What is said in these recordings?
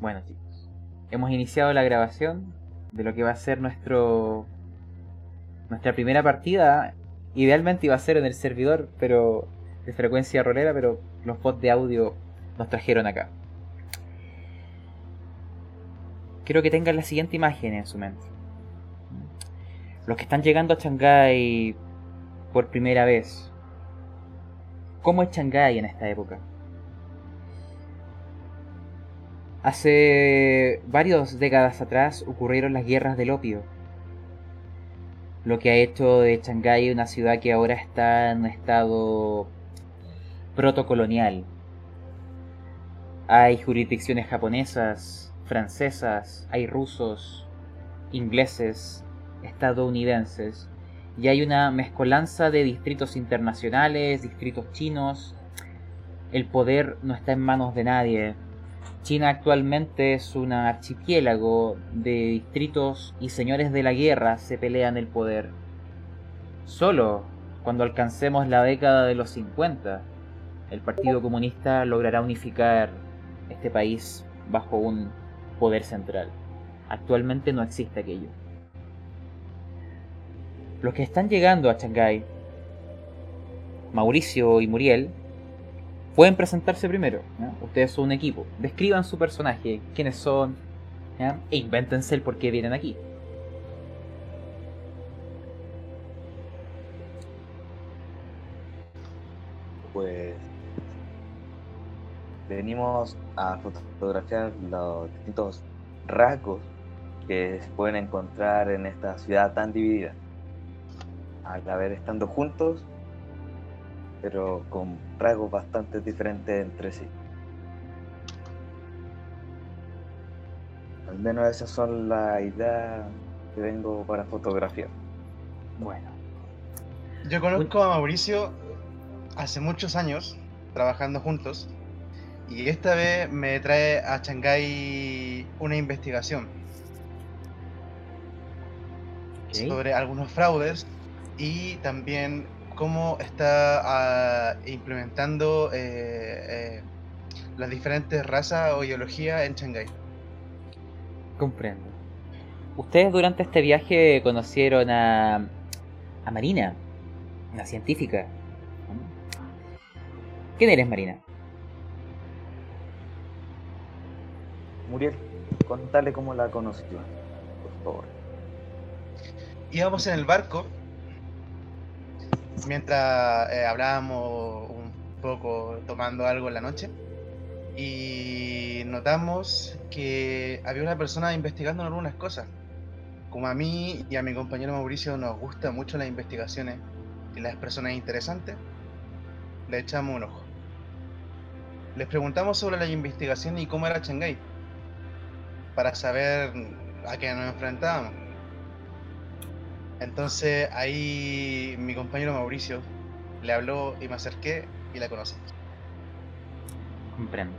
Bueno chicos, hemos iniciado la grabación de lo que va a ser nuestro nuestra primera partida. Idealmente iba a ser en el servidor, pero de frecuencia rolera, pero los bots de audio nos trajeron acá. Quiero que tengan la siguiente imagen en su mente. Los que están llegando a Shanghái por primera vez. ¿Cómo es Shanghái en esta época? Hace varias décadas atrás ocurrieron las guerras del opio, lo que ha hecho de Shanghái una ciudad que ahora está en un estado protocolonial. Hay jurisdicciones japonesas, francesas, hay rusos, ingleses, estadounidenses, y hay una mezcolanza de distritos internacionales, distritos chinos. El poder no está en manos de nadie. China actualmente es un archipiélago de distritos y señores de la guerra se pelean el poder. Solo cuando alcancemos la década de los 50, el Partido Comunista logrará unificar este país bajo un poder central. Actualmente no existe aquello. Los que están llegando a Shanghái, Mauricio y Muriel, pueden presentarse primero. Ustedes son un equipo. Describan su personaje, quiénes son, e invéntense el por qué vienen aquí. Pues venimos a fotografiar los distintos rasgos que se pueden encontrar en esta ciudad tan dividida. Al haber estando juntos, pero con rasgos bastante diferentes entre sí. Al menos esas son las ideas que vengo para fotografiar. Bueno. Yo conozco a Mauricio hace muchos años, trabajando juntos, y esta vez me trae a Shanghái una investigación sobre algunos fraudes y también cómo está ah, implementando eh, eh, las diferentes razas o ideologías en Shanghái. Comprendo. Ustedes durante este viaje conocieron a, a Marina, una científica. ¿Quién eres, Marina? Muriel, contale cómo la conoció, por favor. Íbamos en el barco mientras eh, hablábamos un poco tomando algo en la noche y notamos que había una persona investigando algunas cosas. Como a mí y a mi compañero Mauricio nos gustan mucho las investigaciones y las personas interesantes, le echamos un ojo. Les preguntamos sobre la investigación y cómo era Shanghái para saber a qué nos enfrentábamos. Entonces ahí mi compañero Mauricio le habló y me acerqué y la conocí. Comprendo.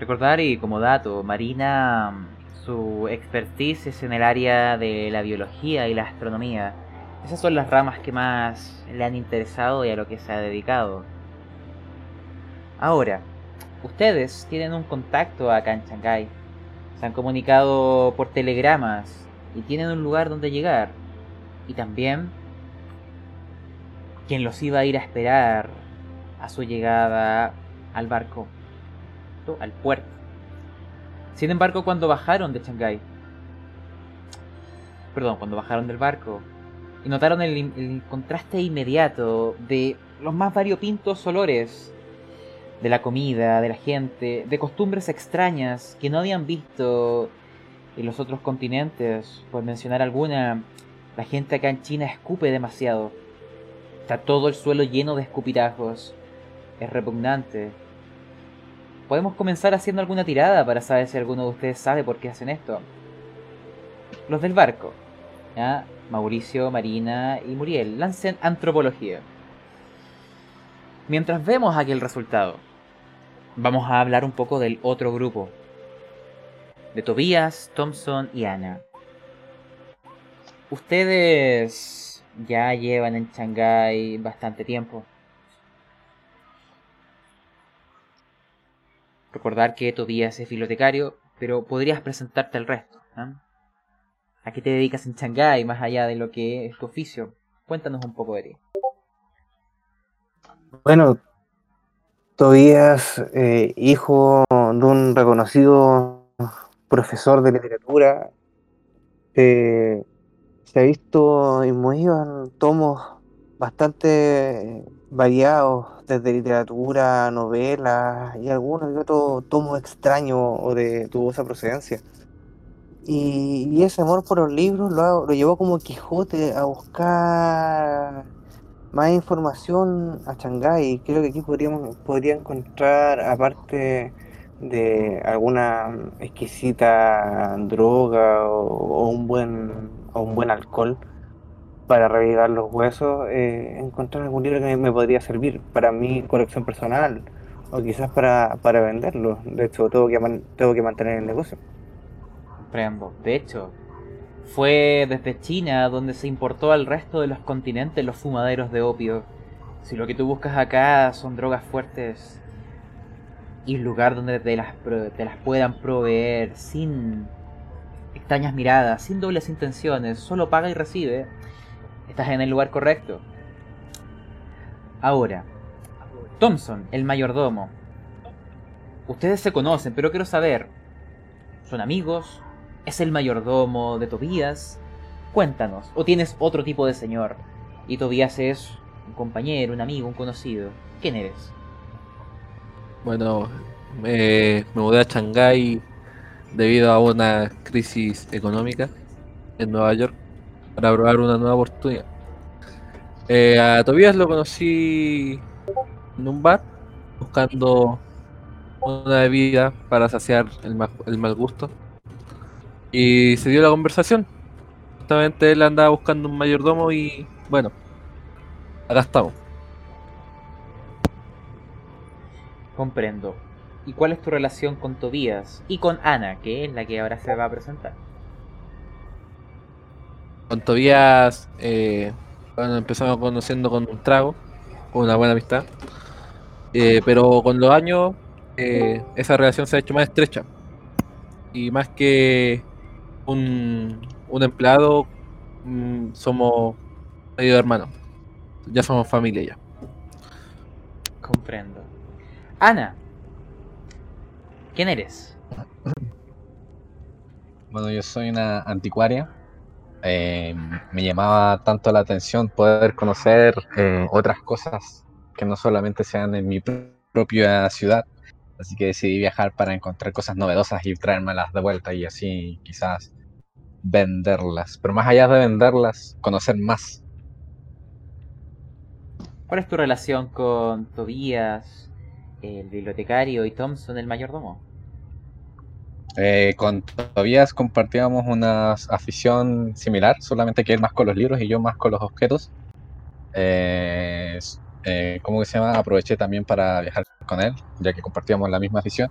Recordar y como dato, Marina, su expertise es en el área de la biología y la astronomía. Esas son las ramas que más le han interesado y a lo que se ha dedicado. Ahora, ustedes tienen un contacto acá en Shanghái se han comunicado por telegramas y tienen un lugar donde llegar. Y también quien los iba a ir a esperar a su llegada al barco, al puerto. Sin embargo, cuando bajaron de Shanghái, perdón, cuando bajaron del barco y notaron el, el contraste inmediato de los más variopintos olores de la comida, de la gente, de costumbres extrañas que no habían visto en los otros continentes. Por mencionar alguna, la gente acá en China escupe demasiado. Está todo el suelo lleno de escupitajos. Es repugnante. Podemos comenzar haciendo alguna tirada para saber si alguno de ustedes sabe por qué hacen esto. Los del barco. ¿ya? Mauricio, Marina y Muriel. Lancen antropología. Mientras vemos aquel resultado, vamos a hablar un poco del otro grupo. De Tobias, Thompson y Ana. Ustedes ya llevan en Shanghái bastante tiempo. Recordar que Tobias es bibliotecario, pero podrías presentarte al resto. ¿ah? ¿A qué te dedicas en Shanghái, más allá de lo que es tu oficio? Cuéntanos un poco de ti. Bueno, Tobías, eh, hijo de un reconocido profesor de literatura, eh, se ha visto inmovido en tomos bastante variados, desde literatura, novelas y algunos y otros tomos extraños o de dudosa procedencia. Y, ese amor por los libros lo, lo llevó como Quijote a buscar más información a Shanghái. Creo que aquí podríamos podría encontrar, aparte de alguna exquisita droga o, un buen o un buen alcohol para revivar los huesos, eh, encontrar algún libro que me podría servir para mi colección personal o quizás para, para venderlo. De hecho, tengo que, tengo que mantener el negocio. De hecho, fue desde China donde se importó al resto de los continentes los fumaderos de opio. Si lo que tú buscas acá son drogas fuertes y lugar donde te las, te las puedan proveer sin extrañas miradas, sin dobles intenciones, solo paga y recibe, estás en el lugar correcto. Ahora, Thompson, el mayordomo. Ustedes se conocen, pero quiero saber, ¿son amigos? ¿Es el mayordomo de Tobías? Cuéntanos, ¿o tienes otro tipo de señor? Y Tobías es un compañero, un amigo, un conocido. ¿Quién eres? Bueno, me mudé a Shanghái debido a una crisis económica en Nueva York para probar una nueva oportunidad. Eh, a Tobías lo conocí en un bar buscando una bebida para saciar el el mal gusto y se dio la conversación. Justamente él andaba buscando un mayordomo y bueno, acá estamos. Comprendo. ¿Y cuál es tu relación con Tobías y con Ana, que es la que ahora se va a presentar? Con Tobías, eh, bueno, empezamos conociendo con un trago, con una buena amistad. Eh, pero con los años, eh, esa relación se ha hecho más estrecha. Y más que un, un empleado, mm, somos medio hermanos. Ya somos familia ya. Comprendo. Ana, ¿quién eres? Bueno, yo soy una anticuaria. Eh, me llamaba tanto la atención poder conocer eh, otras cosas que no solamente sean en mi propia ciudad. Así que decidí viajar para encontrar cosas novedosas y traérmelas de vuelta y así quizás venderlas. Pero más allá de venderlas, conocer más. ¿Cuál es tu relación con Tobías, el bibliotecario, y Thompson, el mayordomo? Eh, con Tobías compartíamos una afición similar, solamente que él más con los libros y yo más con los objetos. Eh, eh, ¿Cómo que se llama? Aproveché también para viajar con él, ya que compartíamos la misma afición.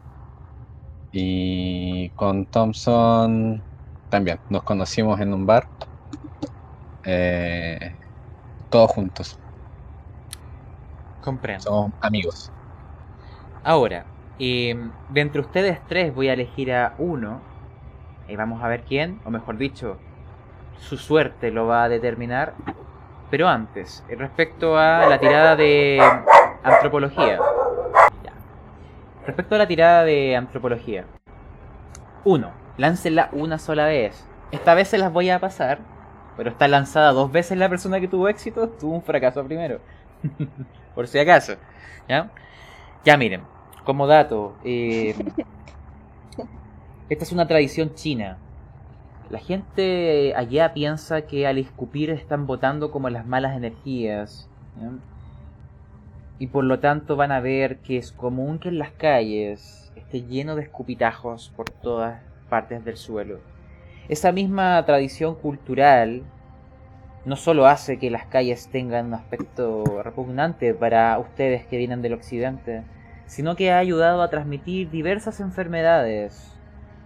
Y con Thompson también nos conocimos en un bar, eh, todos juntos. Comprendo. Somos amigos. Ahora, em, de entre ustedes tres voy a elegir a uno. Y vamos a ver quién, o mejor dicho, su suerte lo va a determinar. Pero antes, respecto a la tirada de antropología. Respecto a la tirada de antropología. Uno láncenla una sola vez. Esta vez se las voy a pasar, pero está lanzada dos veces la persona que tuvo éxito, tuvo un fracaso primero. Por si acaso. ¿Ya? Ya miren, como dato, eh, esta es una tradición china. La gente allá piensa que al escupir están botando como las malas energías. Y por lo tanto van a ver que es común que en las calles esté lleno de escupitajos por todas partes del suelo. Esa misma tradición cultural no solo hace que las calles tengan un aspecto repugnante para ustedes que vienen del occidente, sino que ha ayudado a transmitir diversas enfermedades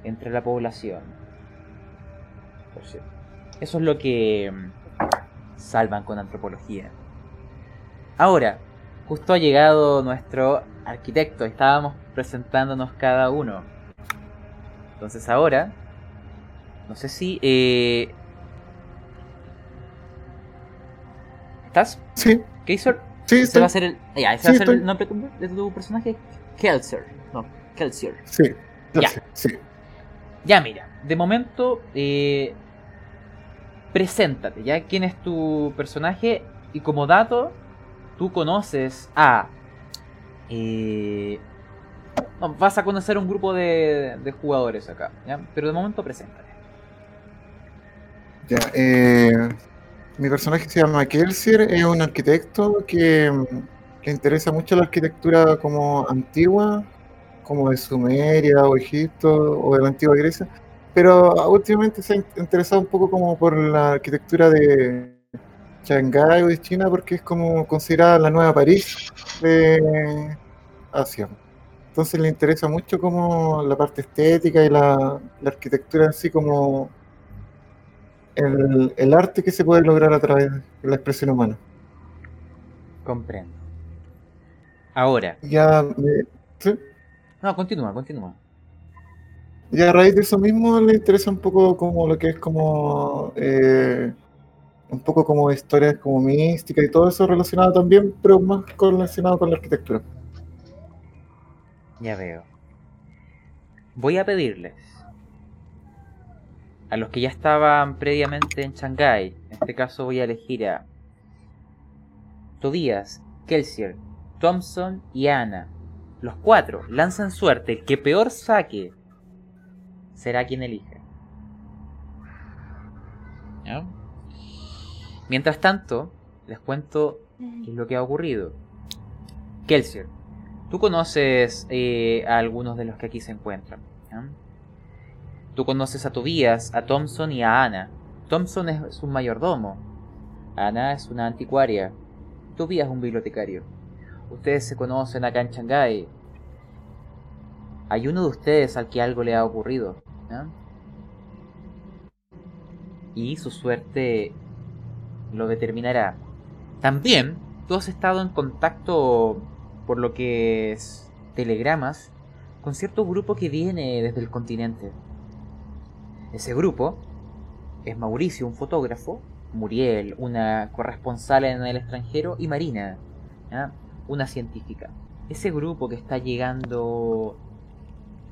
entre la población. Eso es lo que mm, salvan con antropología. Ahora, justo ha llegado nuestro arquitecto, estábamos presentándonos cada uno. Entonces ahora, no sé si... Eh... ¿Estás? Sí, ¿Kaysor? sí, Ese va a ser el, ya, ese Sí, va a ser estoy. el nombre de tu personaje. Kelsier. No, Kelsier. sí, Ya. sí. Ya, mira, de momento, eh, preséntate, ¿ya? ¿Quién es tu personaje? Y como dato, tú conoces a... eh, no, vas a conocer un grupo de, de jugadores acá, ¿ya? Pero de momento, preséntate. Ya, eh, mi personaje se llama Kelsier, es un arquitecto que mm, le interesa mucho la arquitectura como antigua, como de Sumeria o Egipto o de la antigua Grecia, pero ah, últimamente se ha in- interesado un poco como por la arquitectura de Shanghái o de China porque es como considerada la nueva París de Asia. Entonces le interesa mucho como la parte estética y la, la arquitectura en sí como el, el arte que se puede lograr a través de la expresión humana. Comprendo. Ahora, Ya, me- sí, no, continúa, continúa. y a raíz de eso mismo le interesa un poco como lo que es como eh, un poco como historias como mística y todo eso relacionado también, pero más relacionado con la arquitectura. Ya veo. Voy a pedirles a los que ya estaban previamente en Shanghái, en este caso voy a elegir a Tobias, Kelsier, Thompson y Ana. Los cuatro lanzan suerte, que peor saque será quien elige. ¿Ya? Mientras tanto, les cuento qué es lo que ha ocurrido. Kelsier, Tú conoces eh, a algunos de los que aquí se encuentran. Tú conoces a Tobías, a Thompson y a Ana. Thompson es un mayordomo. Ana es una anticuaria. Tobías es un bibliotecario. Ustedes se conocen acá en Shanghái. Hay uno de ustedes al que algo le ha ocurrido. ¿ya? Y su suerte lo determinará. También tú has estado en contacto por lo que es telegramas, con cierto grupo que viene desde el continente. Ese grupo es Mauricio, un fotógrafo, Muriel, una corresponsal en el extranjero, y Marina, una científica. Ese grupo que está llegando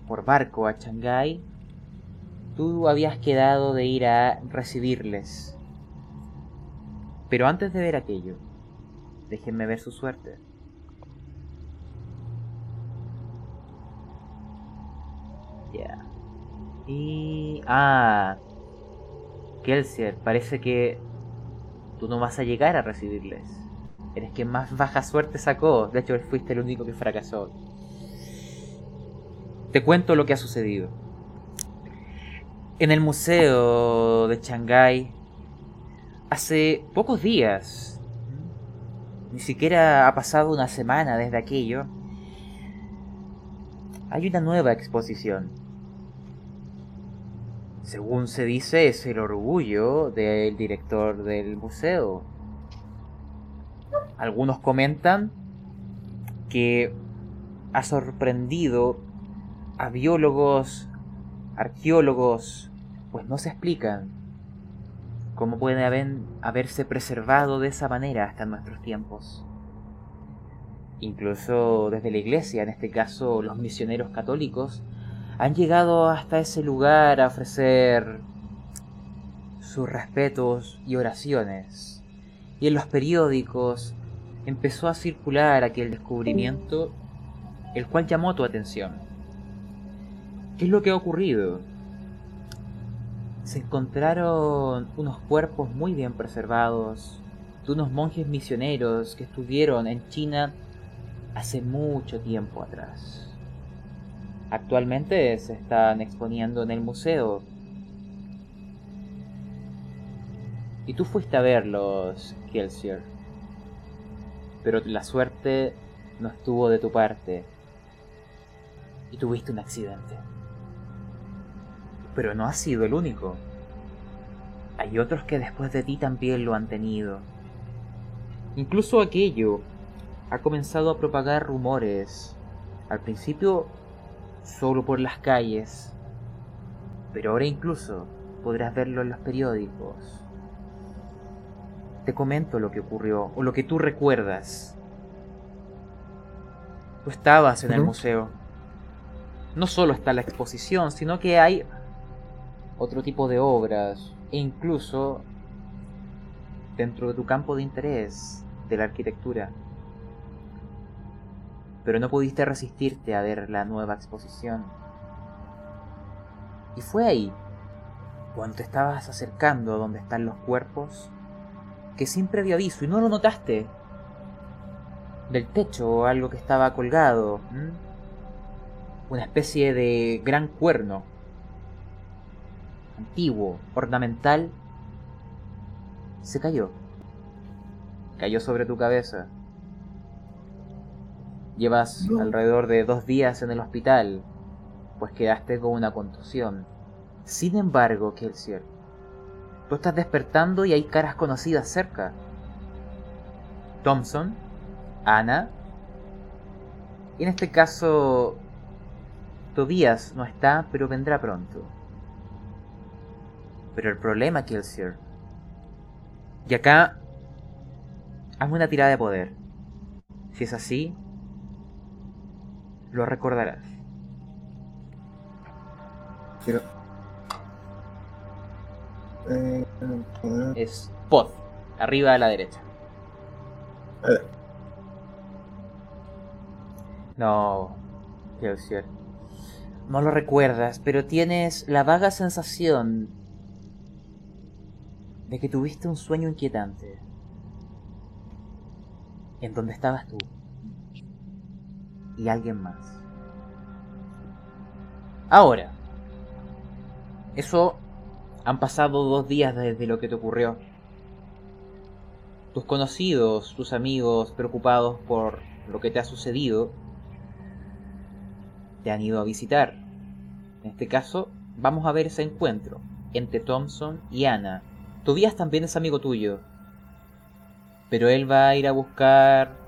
por barco a Shanghái, tú habías quedado de ir a recibirles. Pero antes de ver aquello, déjenme ver su suerte. Ya. Y... Ah. Kelsier, parece que tú no vas a llegar a recibirles. Eres quien más baja suerte sacó. De hecho, fuiste el único que fracasó. Te cuento lo que ha sucedido. En el museo de Shanghái, hace pocos días, ni siquiera ha pasado una semana desde aquello, hay una nueva exposición. Según se dice, es el orgullo del director del museo. Algunos comentan que ha sorprendido a biólogos, arqueólogos, pues no se explican cómo puede haber, haberse preservado de esa manera hasta nuestros tiempos. Incluso desde la iglesia, en este caso los misioneros católicos, han llegado hasta ese lugar a ofrecer sus respetos y oraciones. Y en los periódicos empezó a circular aquel descubrimiento, el cual llamó tu atención. ¿Qué es lo que ha ocurrido? Se encontraron unos cuerpos muy bien preservados de unos monjes misioneros que estuvieron en China hace mucho tiempo atrás. Actualmente se están exponiendo en el museo. Y tú fuiste a verlos, Kelsier. Pero la suerte no estuvo de tu parte. Y tuviste un accidente. Pero no has sido el único. Hay otros que después de ti también lo han tenido. Incluso aquello ha comenzado a propagar rumores. Al principio solo por las calles, Pero ahora incluso podrás verlo en los periódicos. Te comento lo que ocurrió, o lo que tú recuerdas. Tú estabas en el museo. No solo está la exposición, sino que hay otro tipo de obras, e incluso dentro de tu campo de interés de la arquitectura. Pero no pudiste resistirte a ver la nueva exposición. Y fue ahí, cuando te estabas acercando a donde están los cuerpos, que sin previo aviso, y no lo notaste, del techo o algo que estaba colgado, una especie de gran cuerno, antiguo, ornamental, se cayó. Cayó sobre tu cabeza. Llevas No. alrededor de dos días en el hospital, pues quedaste con una contusión. Sin embargo, Kelsier, tú estás despertando y hay caras conocidas cerca. Thompson, Ana, y en este caso, Tobias no está, pero vendrá pronto. Pero el problema, Kelsier, y acá, hazme una tirada de poder. Si es así, lo recordarás. Quiero. Eh, poder- Es pod, arriba a la derecha. Eh. No, Kelsier. No lo recuerdas, pero tienes la vaga sensación de que tuviste un sueño inquietante. En donde estabas tú. Y alguien más. Ahora. Eso han pasado dos días desde lo que te ocurrió. Tus conocidos, tus amigos preocupados por lo que te ha sucedido, te han ido a visitar. En este caso, vamos a ver ese encuentro entre Thompson y Ana. Tobias también es amigo tuyo, pero él va a ir a buscar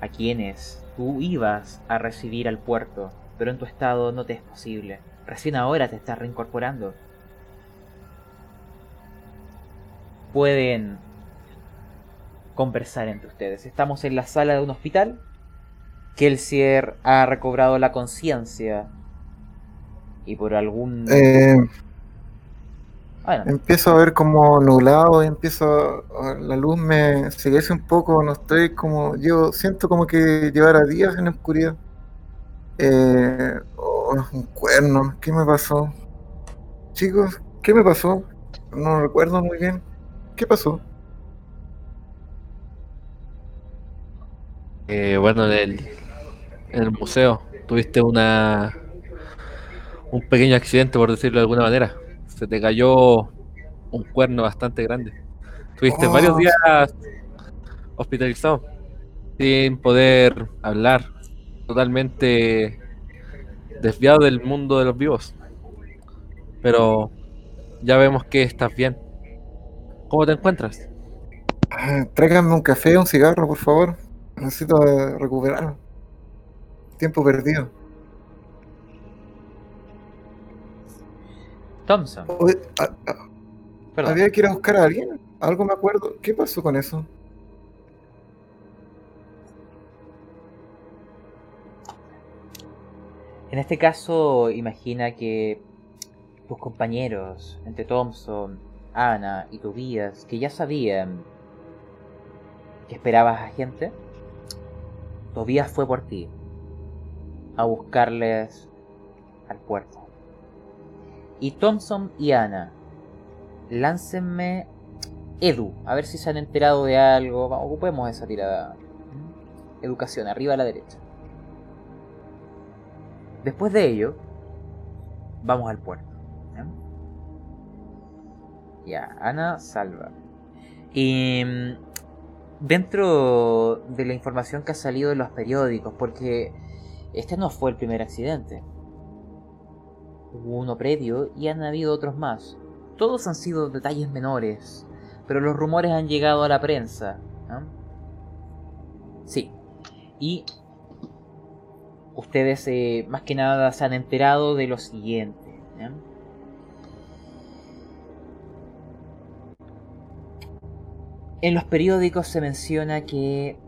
a quienes tú ibas a recibir al puerto, pero en tu estado no te es posible. Recién ahora te estás reincorporando. Pueden conversar entre ustedes. Estamos en la sala de un hospital. Kelsier ha recobrado la conciencia. Y por algún... Eh, Adelante. empiezo a ver como nublado, y empiezo a- la luz me sigue un poco, no estoy como, yo siento como que llevara días en la oscuridad. Eh, oh, un cuerno, ¿qué me pasó? Chicos, ¿qué me pasó? No recuerdo muy bien. ¿Qué pasó? Eh, bueno, en el, en el museo tuviste una un pequeño accidente, por decirlo de alguna manera. Se te cayó un cuerno bastante grande. Tuviste Oh. varios días hospitalizado sin poder hablar, totalmente desviado del mundo de los vivos. Pero ya vemos que estás bien. ¿Cómo te encuentras? Ah, Tráiganme un café, un cigarro, por favor. Necesito eh, recuperar. Tiempo perdido. Thompson. Perdón. había que ir a buscar a alguien. Algo me acuerdo. ¿Qué pasó con eso? En este caso, imagina que tus compañeros, entre Thompson, Ana y Tobias, que ya sabían que esperabas a gente, Tobias fue por ti a buscarles al puerto. Y Thompson y Ana, láncenme Edu, a ver si se han enterado de algo. Ocupemos esa tirada. Educación, arriba a la derecha. Después de ello, vamos al puerto. ¿ya? Ana salva. Y mm, dentro de la información que ha salido en los periódicos, porque este no fue el primer accidente. Hubo uno previo y han habido otros más. Todos han sido detalles menores, pero los rumores han llegado a la prensa. Sí. Y ustedes eh, más que nada se han enterado de lo siguiente. En los periódicos se menciona que,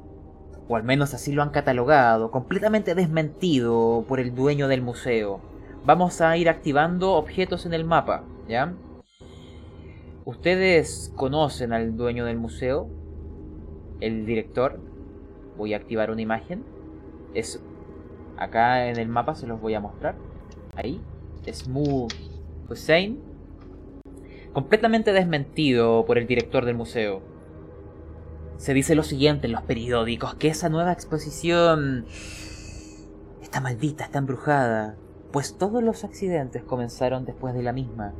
o al menos así lo han catalogado, completamente desmentido por el dueño del museo. Vamos a ir activando objetos en el mapa, ¿ya? ¿Ustedes conocen al dueño del museo? El director. Voy a activar una imagen. Es acá en el mapa se los voy a mostrar. Ahí. Smooth Hussein. Completamente desmentido por el director del museo. Se dice lo siguiente en los periódicos, que esa nueva exposición está maldita, está embrujada, pues todos los accidentes comenzaron después de la misma.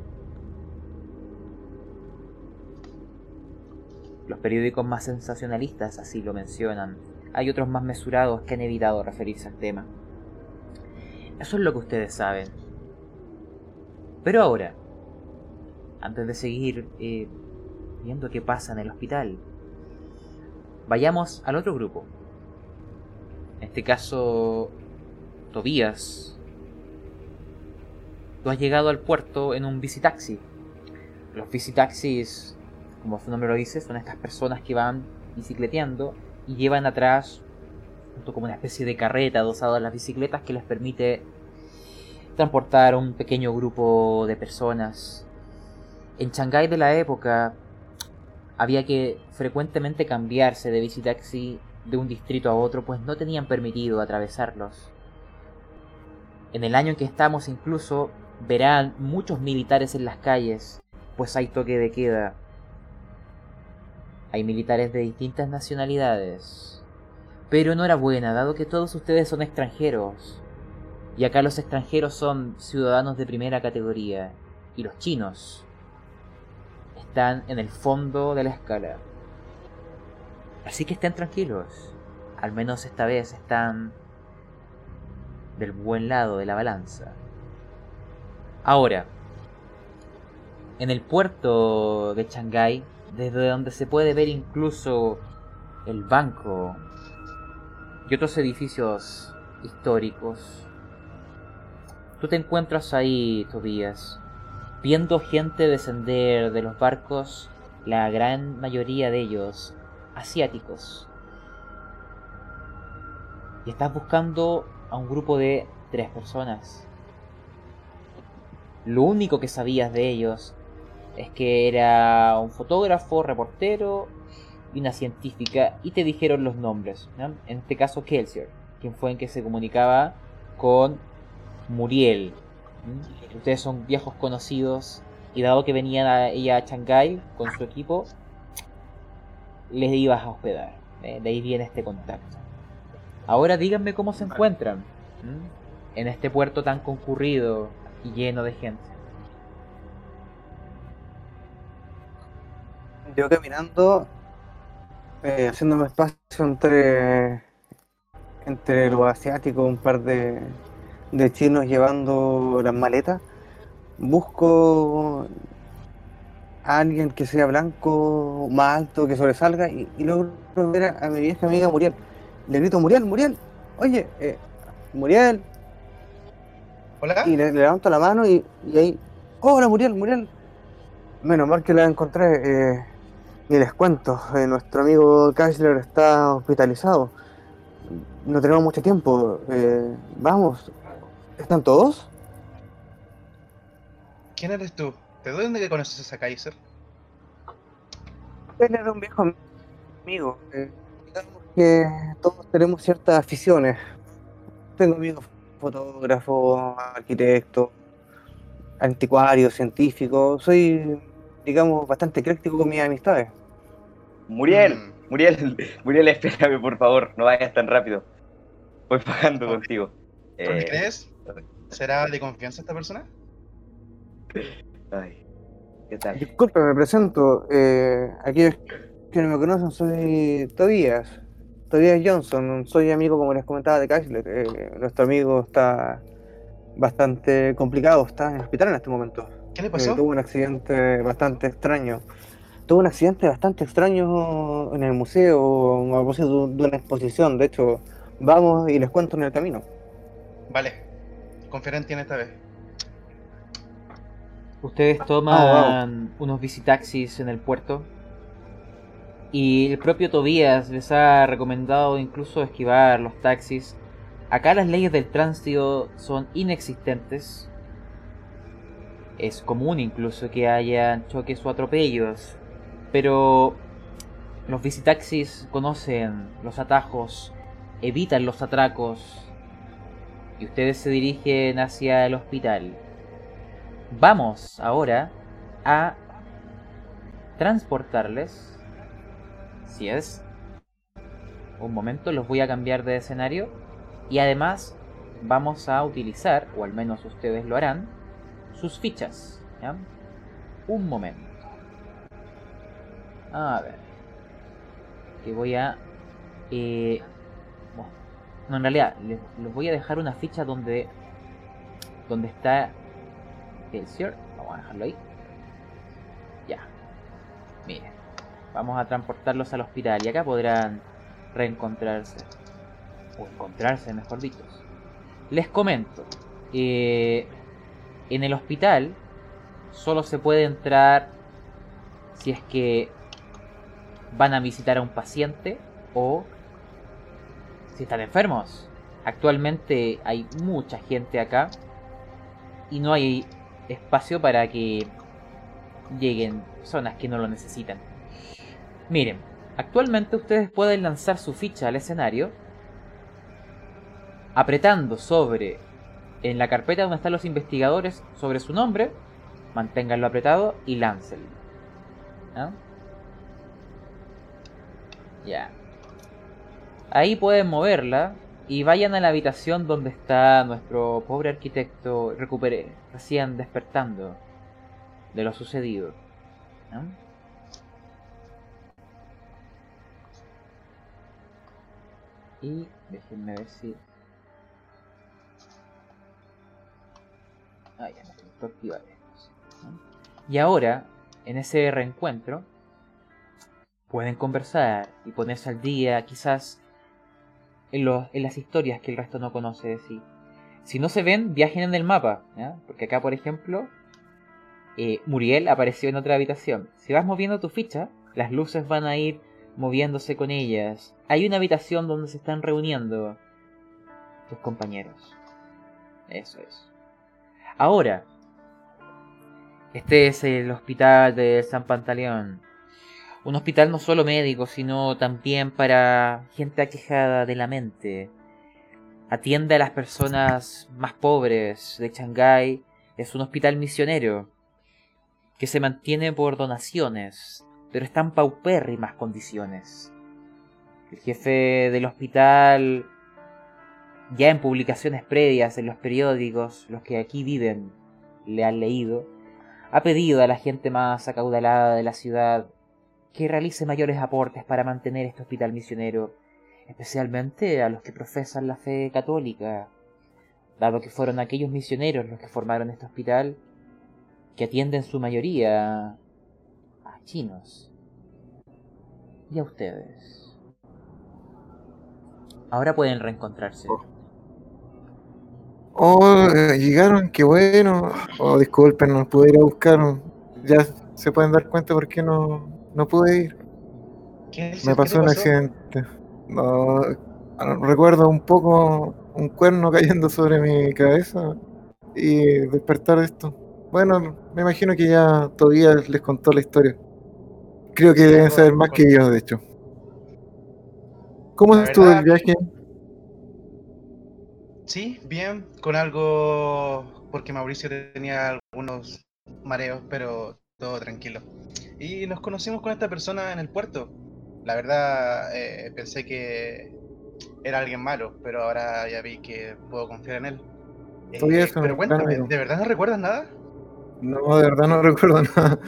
Los periódicos más sensacionalistas así lo mencionan. Hay otros más mesurados que han evitado referirse al tema. Eso es lo que ustedes saben. Pero ahora, antes de seguir eh, viendo qué pasa en el hospital, vayamos al otro grupo. En este caso, Tobías. Tú has llegado al puerto en un visitaxi. Los visitaxis, como su nombre lo dice, son estas personas que van bicicleteando y llevan atrás como una especie de carreta adosada a las bicicletas que les permite transportar un pequeño grupo de personas. En Shanghái de la época había que frecuentemente cambiarse de visitaxi de un distrito a otro, pues no tenían permitido atravesarlos. En el año en que estamos incluso verán muchos militares en las calles, pues hay toque de queda. Hay militares de distintas nacionalidades. Pero enhorabuena, dado que todos ustedes son extranjeros. Y acá los extranjeros son ciudadanos de primera categoría. Y los chinos están en el fondo de la escala. Así que estén tranquilos. Al menos esta vez están del buen lado de la balanza. Ahora, en el puerto de Shanghái, desde donde se puede ver incluso el banco y otros edificios históricos, tú te encuentras ahí, Tobías, viendo gente descender de los barcos, la gran mayoría de ellos asiáticos. Y estás buscando a un grupo de tres personas. Lo único que sabías de ellos es que era un fotógrafo, reportero y una científica y te dijeron los nombres. ¿no? En este caso Kelsier, quien fue en que se comunicaba con Muriel. ¿Mm? Ustedes son viejos conocidos y dado que venían a ella a Shanghái con su equipo, les ibas a hospedar. ¿eh? De ahí viene este contacto. Ahora díganme cómo se encuentran ¿Mm? en este puerto tan concurrido y lleno de gente. Yo caminando, eh, haciéndome espacio entre, entre los asiáticos, un par de, de chinos llevando las maletas, busco a alguien que sea blanco, más alto, que sobresalga, y, logro ver a, a mi vieja amiga Muriel. Le grito, Muriel, Muriel, oye, eh, Muriel, ¿Hola? y le, le levanto la mano y, y ahí, hola Muriel, Muriel. Menos mal que la encontré. eh, y les cuento, eh, nuestro amigo Kaisler está hospitalizado. No tenemos mucho tiempo. eh, vamos, ¿están todos? ¿Quién eres tú? ¿De dónde que conoces a Kaiser? Él era un viejo amigo. eh, digamos que todos tenemos ciertas aficiones. Tengo amigos fotógrafos, arquitectos, anticuarios, científicos. Soy, digamos, bastante ecléctico con mis amistades. Muriel, Mm. Muriel, Muriel, espérame por favor, no vayas tan rápido. Voy pagando contigo. ¿Qué Eh, crees? ¿Será de confianza esta persona? ay, ¿Qué tal? Disculpe, me presento. Eh, aquellos que no me conocen, soy Tobías. Tobías Johnson. Soy amigo, como les comentaba, de Kaisler. Eh, nuestro amigo está bastante complicado. Está en el hospital en este momento. ¿Qué le Eh, pasó? tuvo un accidente bastante extraño. Tuvo un accidente bastante extraño en el museo a propósito de una exposición. De hecho, vamos y les cuento en el camino. Vale. Confiaré en ti en esta vez. Ustedes toman unos visitaxis en el puerto. Y el propio Tobías les ha recomendado incluso esquivar los taxis. Acá las leyes del tránsito son inexistentes. Es común incluso que haya choques o atropellos. Pero los visitaxis conocen los atajos, evitan los atracos. Y ustedes se dirigen hacia el hospital. Vamos ahora a transportarles. Si es. Un momento, los voy a cambiar de escenario. Y además vamos a utilizar, o al menos ustedes lo harán, sus fichas. ¿ya? Un momento. A ver. Que voy a... Eh, bueno, no, en realidad, les, voy a dejar una ficha donde... Donde está el Sir. Vamos a dejarlo ahí. Ya. Miren. Vamos a transportarlos al hospital y acá podrán reencontrarse. O encontrarse, mejor dicho. Les comento. eh, en el hospital solo se puede entrar si es que van a visitar a un paciente o si están enfermos. Actualmente hay mucha gente acá y no hay espacio para que lleguen personas que no lo necesitan. Miren, actualmente ustedes pueden lanzar su ficha al escenario apretando sobre en la carpeta donde están los investigadores sobre su nombre, manténganlo apretado y láncenlo. ¿Ah? Ya. Ahí pueden moverla y vayan a la habitación donde está nuestro pobre arquitecto recupere, recién despertando de lo sucedido. ¿Ah? Y déjenme ver si Ah, ya, necesito activar esto, ¿no? Y ahora, en ese reencuentro, pueden conversar y ponerse al día, quizás en, los, en las historias que el resto no conoce de sí. Si no se ven, viajen en el mapa, porque acá, por ejemplo, eh, Muriel apareció en otra habitación. Si vas moviendo tu ficha, las luces van a ir moviéndose con ellas. Hay una habitación donde se están reuniendo tus compañeros. Eso es. Ahora, este es el hospital de San Pantaleón. Un hospital no solo médico, sino también para gente aquejada de la mente. Atiende a las personas más pobres de Shanghái. Es un hospital misionero que se mantiene por donaciones, pero está en paupérrimas condiciones. El jefe del hospital ya en publicaciones previas en los periódicos, los que aquí viven le han leído, ha pedido a la gente más acaudalada de la ciudad que realice mayores aportes para mantener este hospital misionero, especialmente a los que profesan la fe católica, dado que fueron aquellos misioneros los que formaron este hospital, que atienden su mayoría chinos. Y a ustedes. Ahora pueden reencontrarse. Oh, eh, llegaron, qué bueno. Oh, disculpen, no pude ir a buscar. Ya se pueden dar cuenta por qué no, no pude ir. ¿Qué es Me pasó qué un te accidente. No, ah, recuerdo un poco un cuerno cayendo sobre mi cabeza y despertar de esto. Bueno, me imagino que ya todavía les contó la historia. Creo que deben saber más que yo, de hecho. ¿Cómo La estuvo verdad- el viaje? Sí, bien, con algo porque Mauricio tenía algunos mareos, pero todo tranquilo. Y nos conocimos con esta persona en el puerto. La verdad, eh, pensé que era alguien malo, pero ahora ya vi que puedo confiar en él. Eh, pero cuéntame. ¿de verdad no recuerdas nada? No, de verdad no recuerdo nada.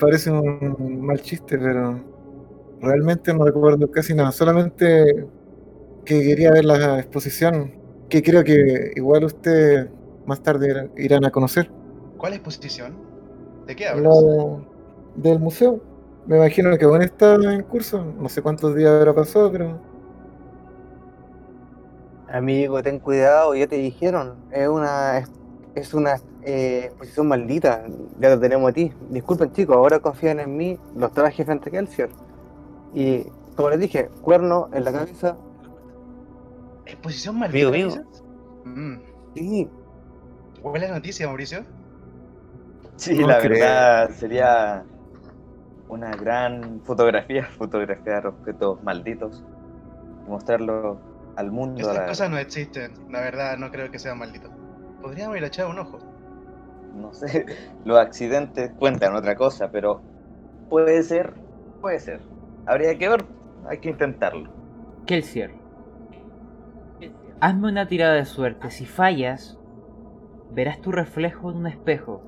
Parece un mal chiste, pero realmente no recuerdo casi nada. Solamente que quería ver la exposición, que creo que igual ustedes más tarde irán- a conocer. ¿Cuál exposición? ¿De qué hablas? La del museo. Me imagino que aún está en curso. No sé cuántos días habrá pasado, pero Amigo, ten cuidado, ya te dijeron. Es una es una eh, exposición maldita. Ya lo tenemos a ti. Disculpen, chicos, ahora confían en mí. Los traje frente a Kelsier. Y como les dije, cuerno en la cabeza. ¿Exposición maldita? Amigo, dices? Mm. Sí, ¿Huele la noticia, Mauricio? Sí, No la creo. verdad sería una gran fotografía, fotografiar objetos malditos y mostrarlo al mundo. Estas la- cosas no existen. La verdad, no creo que sea maldito. Podríamos ir a echar un ojo. No sé, los accidentes cuentan otra cosa, pero puede ser, puede ser. Habría que ver, hay que intentarlo. Kelsier, hazme una tirada de suerte. Si fallas, verás tu reflejo en un espejo.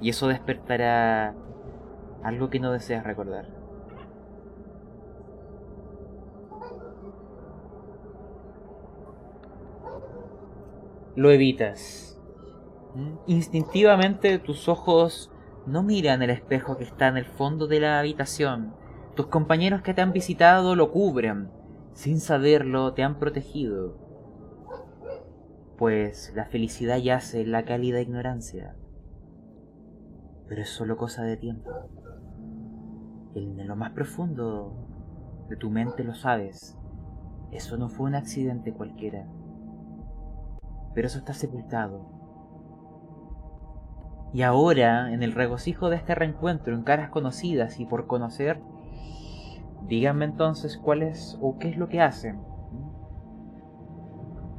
Y eso despertará algo que no deseas recordar. Lo evitas. Instintivamente tus ojos no miran el espejo que está en el fondo de la habitación. Tus compañeros que te han visitado lo cubren. Sin saberlo, te han protegido. Pues la felicidad yace en la cálida ignorancia. Pero es solo cosa de tiempo. En lo más profundo de tu mente lo sabes. Eso no fue un accidente cualquiera. Pero eso está sepultado. Y ahora, en el regocijo de este reencuentro en caras conocidas y por conocer, díganme entonces cuál es o qué es lo que hacen.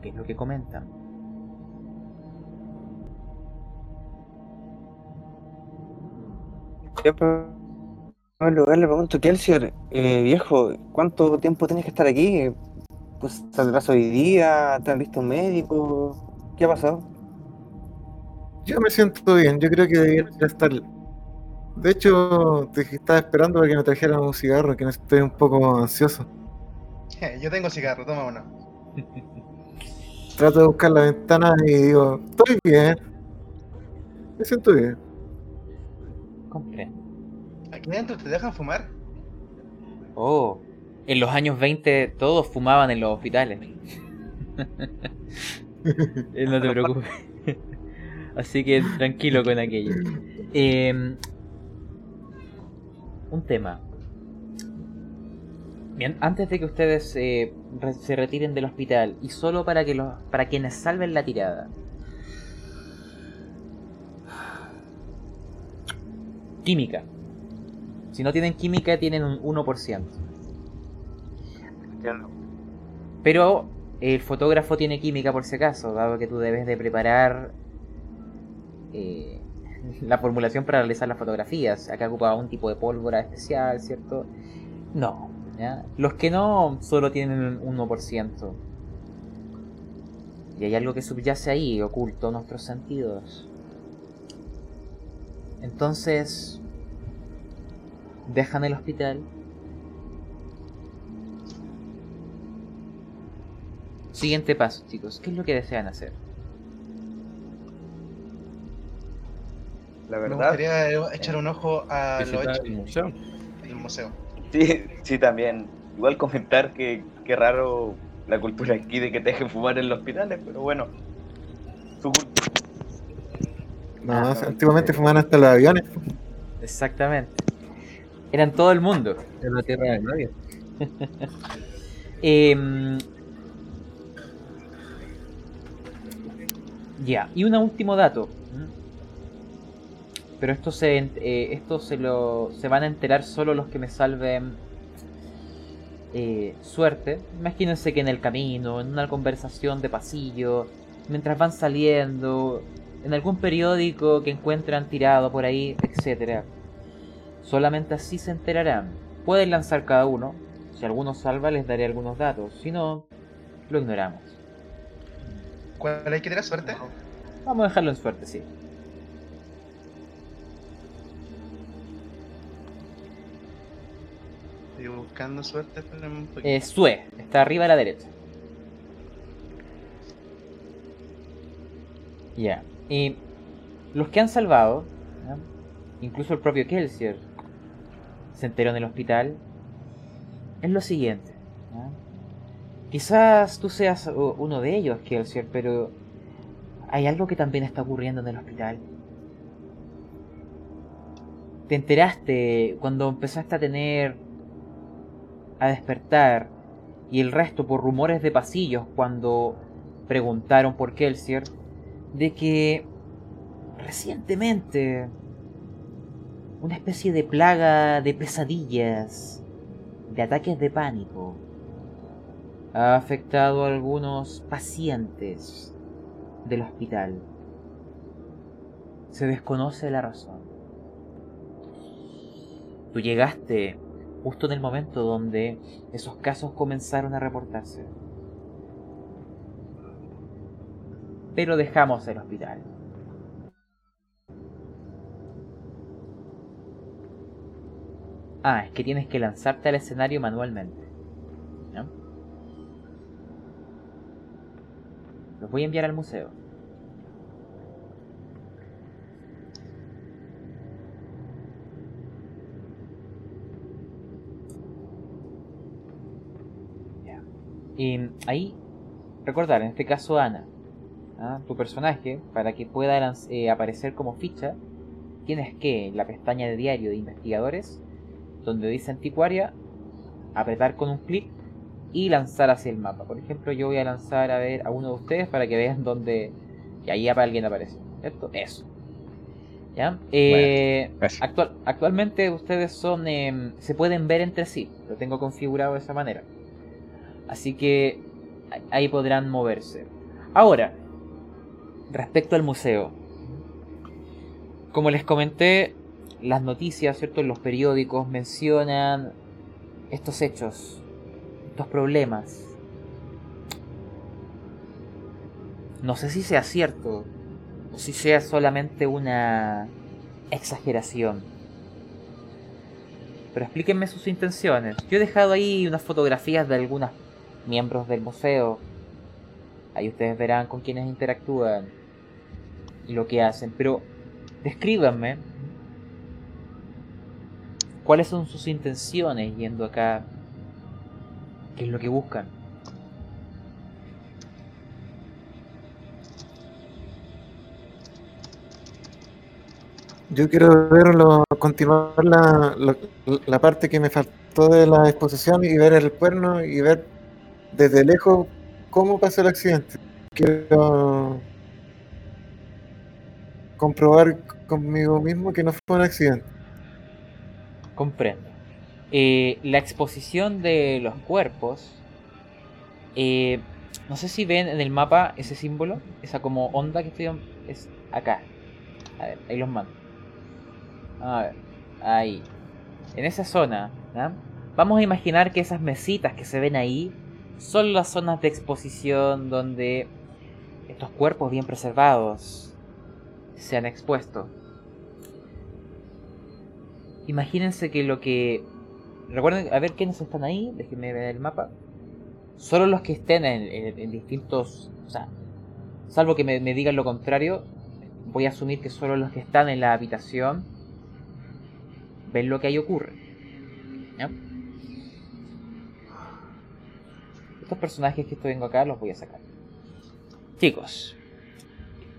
¿Qué es lo que comentan? yo en primer lugar le pregunto, Kelsier, eh, viejo, ¿cuánto tiempo tienes que estar aquí? Pues te atraso hoy día, te han visto un médico, ¿qué ha pasado? Yo me siento bien, yo creo que debería estar. De hecho, te estaba esperando para que me trajeran un cigarro, que estoy un poco ansioso. Yo tengo cigarro, toma uno. Trato de buscar la ventana y digo, estoy bien. Me siento bien. Comprendo. ¿Aquí adentro te dejan fumar? Oh, en los años 20 todos fumaban en los hospitales. Eh, no te preocupes. Así que tranquilo con aquello. Eh, un tema. Bien, antes de que ustedes eh, re- se retiren del hospital y solo para que los para quienes salven la tirada. Química. Si no tienen química tienen un 1%. Pero el fotógrafo tiene química por si acaso, dado que tú debes de preparar eh, la formulación para realizar las fotografías. Acá ocupa un tipo de pólvora especial, ¿cierto? No. Los que no solo tienen un 1%. Y hay algo que subyace ahí, oculto a nuestros sentidos. Entonces, dejan el hospital. Siguiente paso, chicos. ¿Qué es lo que desean hacer? La Me verdad, gustaría eh, echar un ojo a lo Visitar el museo. del museo. sí, sí también. Igual comentar que qué raro la cultura aquí de que te dejen fumar en los hospitales, pero bueno. Su. No, Ah, no, antiguamente sí. fumaban hasta los aviones. Exactamente. Eran todo el mundo. En la tierra de nadie. Em, Ya, y un último dato. Pero esto se, eh, esto se lo se van a enterar solo los que me salven eh, suerte. Imagínense que en el camino, en una conversación de pasillo, mientras van saliendo, en algún periódico que encuentran tirado por ahí, etcétera. Solamente así se enterarán. Pueden lanzar cada uno. Si alguno salva, les daré algunos datos. Si no, lo ignoramos. ¿Cuál hay que tener suerte? Vamos a dejarlo en suerte, sí. Buscando suerte, Sue, está arriba a la derecha. Ya. Y los que han salvado, incluso el propio Kelsier, se enteró en el hospital, es lo siguiente. Quizás tú seas uno de ellos, Kelsier, pero hay algo que también está ocurriendo en el hospital. Te enteraste cuando empezaste a tener... a despertar y el resto por rumores de pasillos cuando preguntaron por Kelsier de que recientemente una especie de plaga de pesadillas, de ataques de pánico, ha afectado a algunos pacientes del hospital. Se desconoce la razón. Tú llegaste justo en el momento donde esos casos comenzaron a reportarse. Pero dejamos el hospital. Ah, es que tienes que lanzarte al escenario manualmente. ¿Ya? Los voy a enviar al museo. Ya. Y ahí, recordar, en este caso Ana, ¿ah? tu personaje, para que pueda eh, aparecer como ficha, tienes que, en la pestaña de diario de investigadores, donde dice anticuaria, apretar con un clic y lanzar hacia el mapa. Por ejemplo, yo voy a lanzar a ver a uno de ustedes para que vean dónde. Y ahí alguien aparece. ¿Cierto? Eso. ¿Ya? Eh, actual- actualmente ustedes son. em, se pueden ver entre sí. Lo tengo configurado de esa manera. Así que ahí podrán moverse. Ahora, respecto al museo. Como les comenté, las noticias, ¿cierto? Los periódicos mencionan estos hechos, estos problemas. No sé si sea cierto o si sea solamente una exageración. Pero explíquenme sus intenciones. Yo he dejado ahí unas fotografías de algunos miembros del museo. Ahí ustedes verán con quienes interactúan y lo que hacen. Pero descríbanme cuáles son sus intenciones yendo acá. ¿Qué es lo que buscan? Yo quiero verlo, continuar la, la, la parte que me faltó de la exposición y ver el cuerno y ver desde lejos cómo pasó el accidente. Quiero comprobar conmigo mismo que no fue un accidente. Comprendo. Eh, la exposición de los cuerpos. eh, no sé si ven en el mapa ese símbolo, esa como onda que estoy. Es acá. A ver, ahí los mando. A ver, ahí. En esa zona, vamos a imaginar que esas mesitas que se ven ahí son las zonas de exposición donde estos cuerpos bien preservados se han expuesto. Imagínense que lo que. Recuerden, a ver quiénes están ahí, déjenme ver el mapa. Solo los que estén en, en- distintos. O sea, salvo que me, me digan lo contrario, voy a asumir que solo los que están en la habitación ven lo que ahí ocurre. ¿Ya? Estos personajes que estoy vengo acá los voy a sacar. Chicos,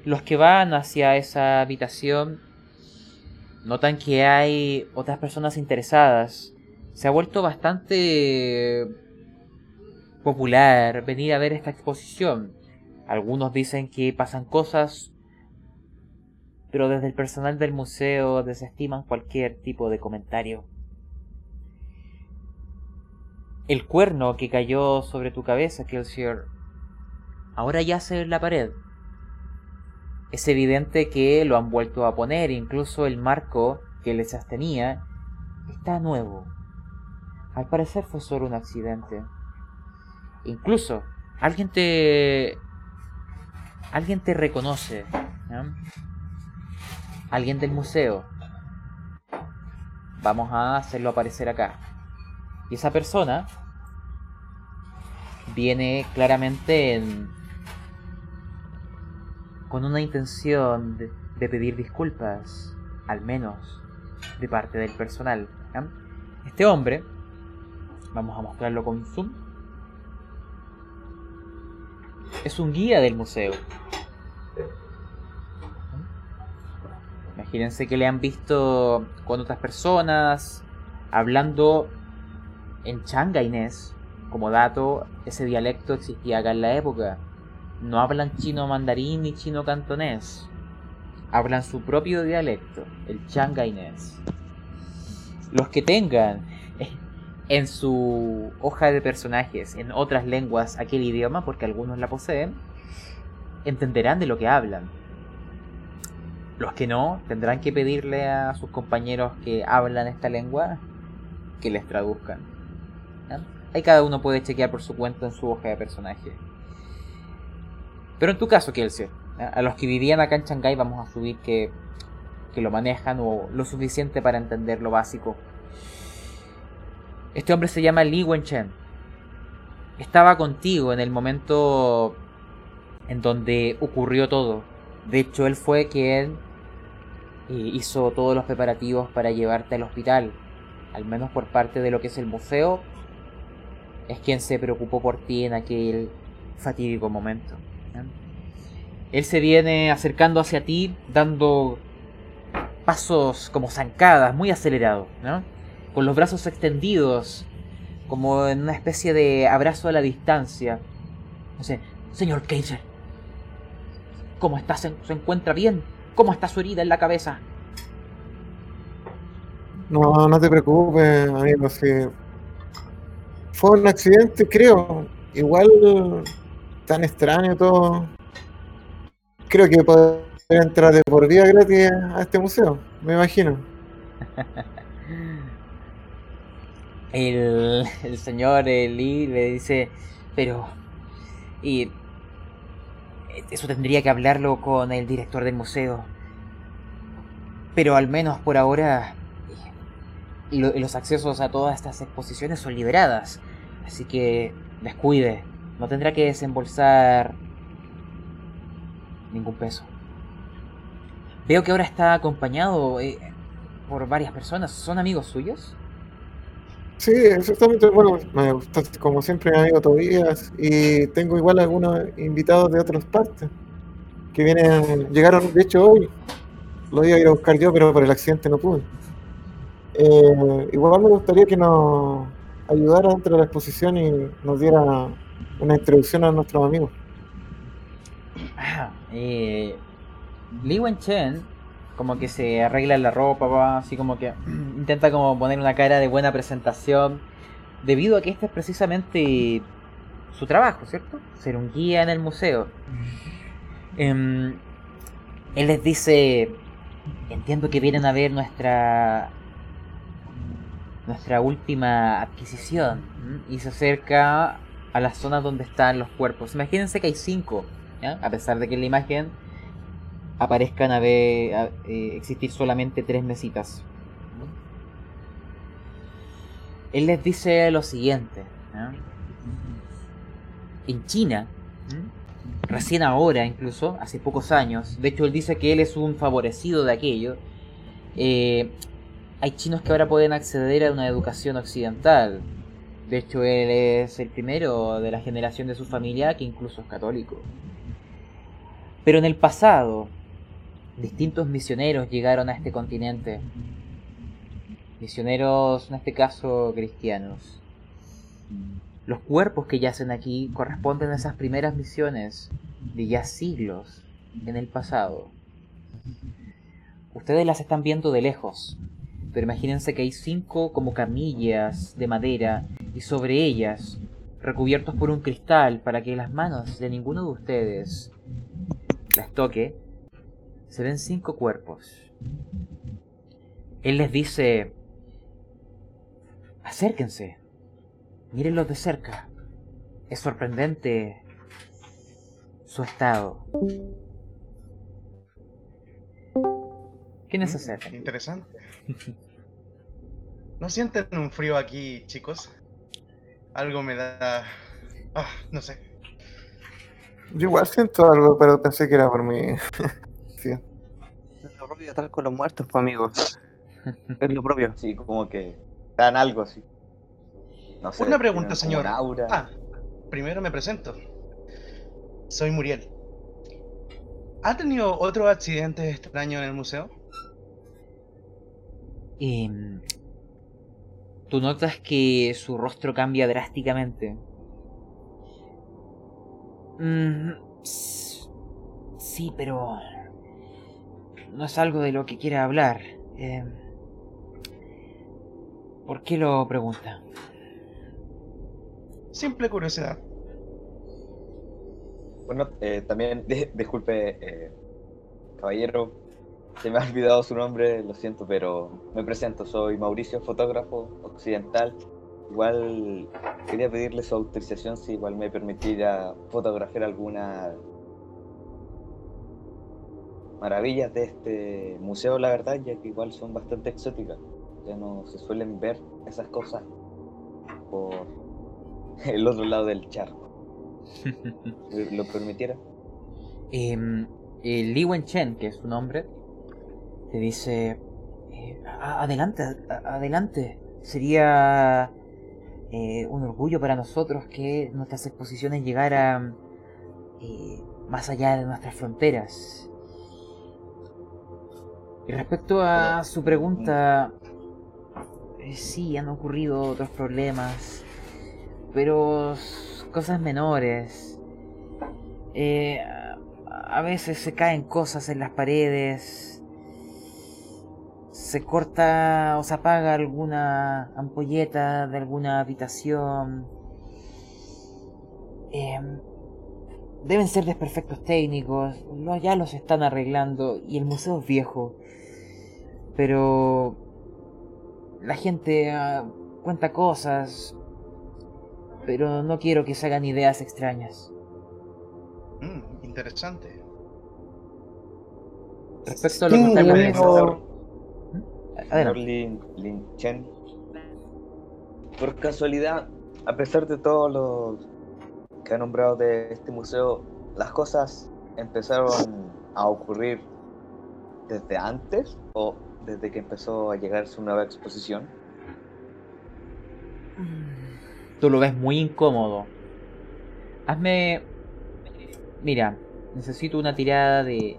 los que van hacia esa habitación notan que hay otras personas interesadas. Se ha vuelto bastante popular venir a ver esta exposición. Algunos dicen que pasan cosas, pero desde el personal del museo desestiman cualquier tipo de comentario. El cuerno que cayó sobre tu cabeza, Kelsier, ahora yace en la pared. Es evidente que lo han vuelto a poner, incluso el marco que le sostenía está nuevo. Al parecer fue solo un accidente. Incluso alguien te alguien te reconoce, ¿ya? Alguien del museo. Vamos a hacerlo aparecer acá. Y esa persona viene claramente en con una intención de, pedir disculpas, al menos de parte del personal. Este hombre, vamos a mostrarlo con zoom, es un guía del museo. Imagínense que le han visto con otras personas, hablando en changainés. Como dato, ese dialecto existía acá en la época. No hablan chino mandarín ni chino cantonés. Hablan su propio dialecto, el changainés. Los que tengan en su hoja de personajes en otras lenguas aquel idioma, porque algunos la poseen, entenderán de lo que hablan. Los que no, tendrán que pedirle a sus compañeros que hablan esta lengua que les traduzcan. Ahí cada uno puede chequear por su cuenta en su hoja de personaje. Pero en tu caso, Kelsey, a los que vivían acá en Shanghái vamos a subir que, que lo manejan o lo suficiente para entender lo básico. Este hombre se llama Li Wenchen. Estaba contigo en el momento en donde ocurrió todo. De hecho, él fue quien eh, hizo todos los preparativos para llevarte al hospital. Al menos por parte de lo que es el museo. Es quien se preocupó por ti en aquel fatídico momento. Él se viene acercando hacia ti, dando pasos como zancadas, muy acelerados, ¿no? Con los brazos extendidos, como en una especie de abrazo a la distancia. Sé, señor Kaiser, ¿cómo está? ¿Se, encuentra bien? ¿Cómo está su herida en la cabeza? No, no te preocupes, amigo, fue un accidente, creo. Igual tan extraño todo creo que podría entrar de por vida gratis a este museo, me imagino. el, el señor Lee le dice, pero... Y eso tendría que hablarlo con el director del museo. Pero al menos por ahora los accesos a todas estas exposiciones son liberadas. Así que descuide. No tendrá que desembolsar ningún peso. Veo que ahora está acompañado eh, por varias personas. ¿Son amigos suyos? Sí, exactamente. Bueno, como siempre mi amigo Tobías y tengo igual algunos invitados de otras partes que vienen, llegaron de hecho hoy. Lo iba a ir a buscar yo, pero por el accidente no pude. Eh, igual me gustaría que nos ayudara dentro de la exposición y nos diera una introducción a nuestros amigos. Eh, Li Wenchen como que se arregla la ropa, así como que intenta como poner una cara de buena presentación, debido a que este es precisamente su trabajo, ¿cierto? Ser un guía en el museo. Em, él les dice, entiendo que vienen a ver nuestra nuestra última adquisición y se acerca a la zona donde están los cuerpos. Imagínense que hay cinco a pesar de que en la imagen aparezcan a, ver, eh, existir solamente tres mesitas. Él les dice lo siguiente. En China, recién ahora incluso, hace pocos años, de hecho él dice que él es un favorecido de aquello, eh, hay chinos que ahora pueden acceder a una educación occidental. De hecho él es el primero de la generación de su familia que incluso es católico. Pero en el pasado, distintos misioneros llegaron a este continente. Misioneros, en este caso, cristianos. Los cuerpos que yacen aquí corresponden a esas primeras misiones de ya siglos en el pasado. Ustedes las están viendo de lejos, pero imagínense que hay cinco como camillas de madera y sobre ellas, recubiertos por un cristal para que las manos de ninguno de ustedes las toque, se ven cinco cuerpos. Él les dice, acérquense, mírenlos de cerca. Es sorprendente su estado. ¿Quiénes se acercan? Interesante. ¿No sienten un frío aquí, chicos? Algo me da... Ah, no sé. Yo igual siento algo, pero pensé que era por mí. sí. Es lo propio de estar con los muertos, pues, amigo. Es lo propio. Sí, como que dan algo así. No sé, Una pregunta, señor. Ah, primero me presento. soy Muriel. ¿Ha tenido otros accidentes extraños en el museo? Em, tú notas que su rostro cambia drásticamente. Mm, sí, pero no es algo de lo que quiera hablar. Em, ¿Por qué lo pregunta? Simple curiosidad. Bueno, eh, también, di- disculpe, eh, caballero, se me ha olvidado su nombre, lo siento, pero me presento, soy Mauricio, fotógrafo occidental. Igual quería pedirle su autorización si igual me permitiera fotografiar alguna maravillas de este museo, la verdad, ya que igual son bastante exóticas. Ya no se suelen ver esas cosas por el otro lado del charco. ¿Me ¿Lo permitiera? Em, el Li Wenchen, que es su nombre, te dice: eh, "A- Adelante, adelante. Sería eh, un orgullo para nosotros que nuestras exposiciones llegaran eh, más allá de nuestras fronteras. Y respecto a su pregunta, sí, han ocurrido otros problemas, pero cosas menores. A veces se caen cosas en las paredes. Se corta o se apaga alguna ampolleta de alguna habitación. Em, deben ser desperfectos técnicos. ya los están arreglando y el museo es viejo. Pero la gente ah, cuenta cosas. Pero no quiero que se hagan ideas extrañas. Mm, interesante. Respecto a lo que está Adelante. Lin, Lin Chen, por casualidad, a pesar de todos los que ha nombrado de este museo, las cosas empezaron a ocurrir desde antes o desde que empezó a llegar su nueva exposición. Tú lo ves muy incómodo. Hazme. Mira, necesito una tirada de.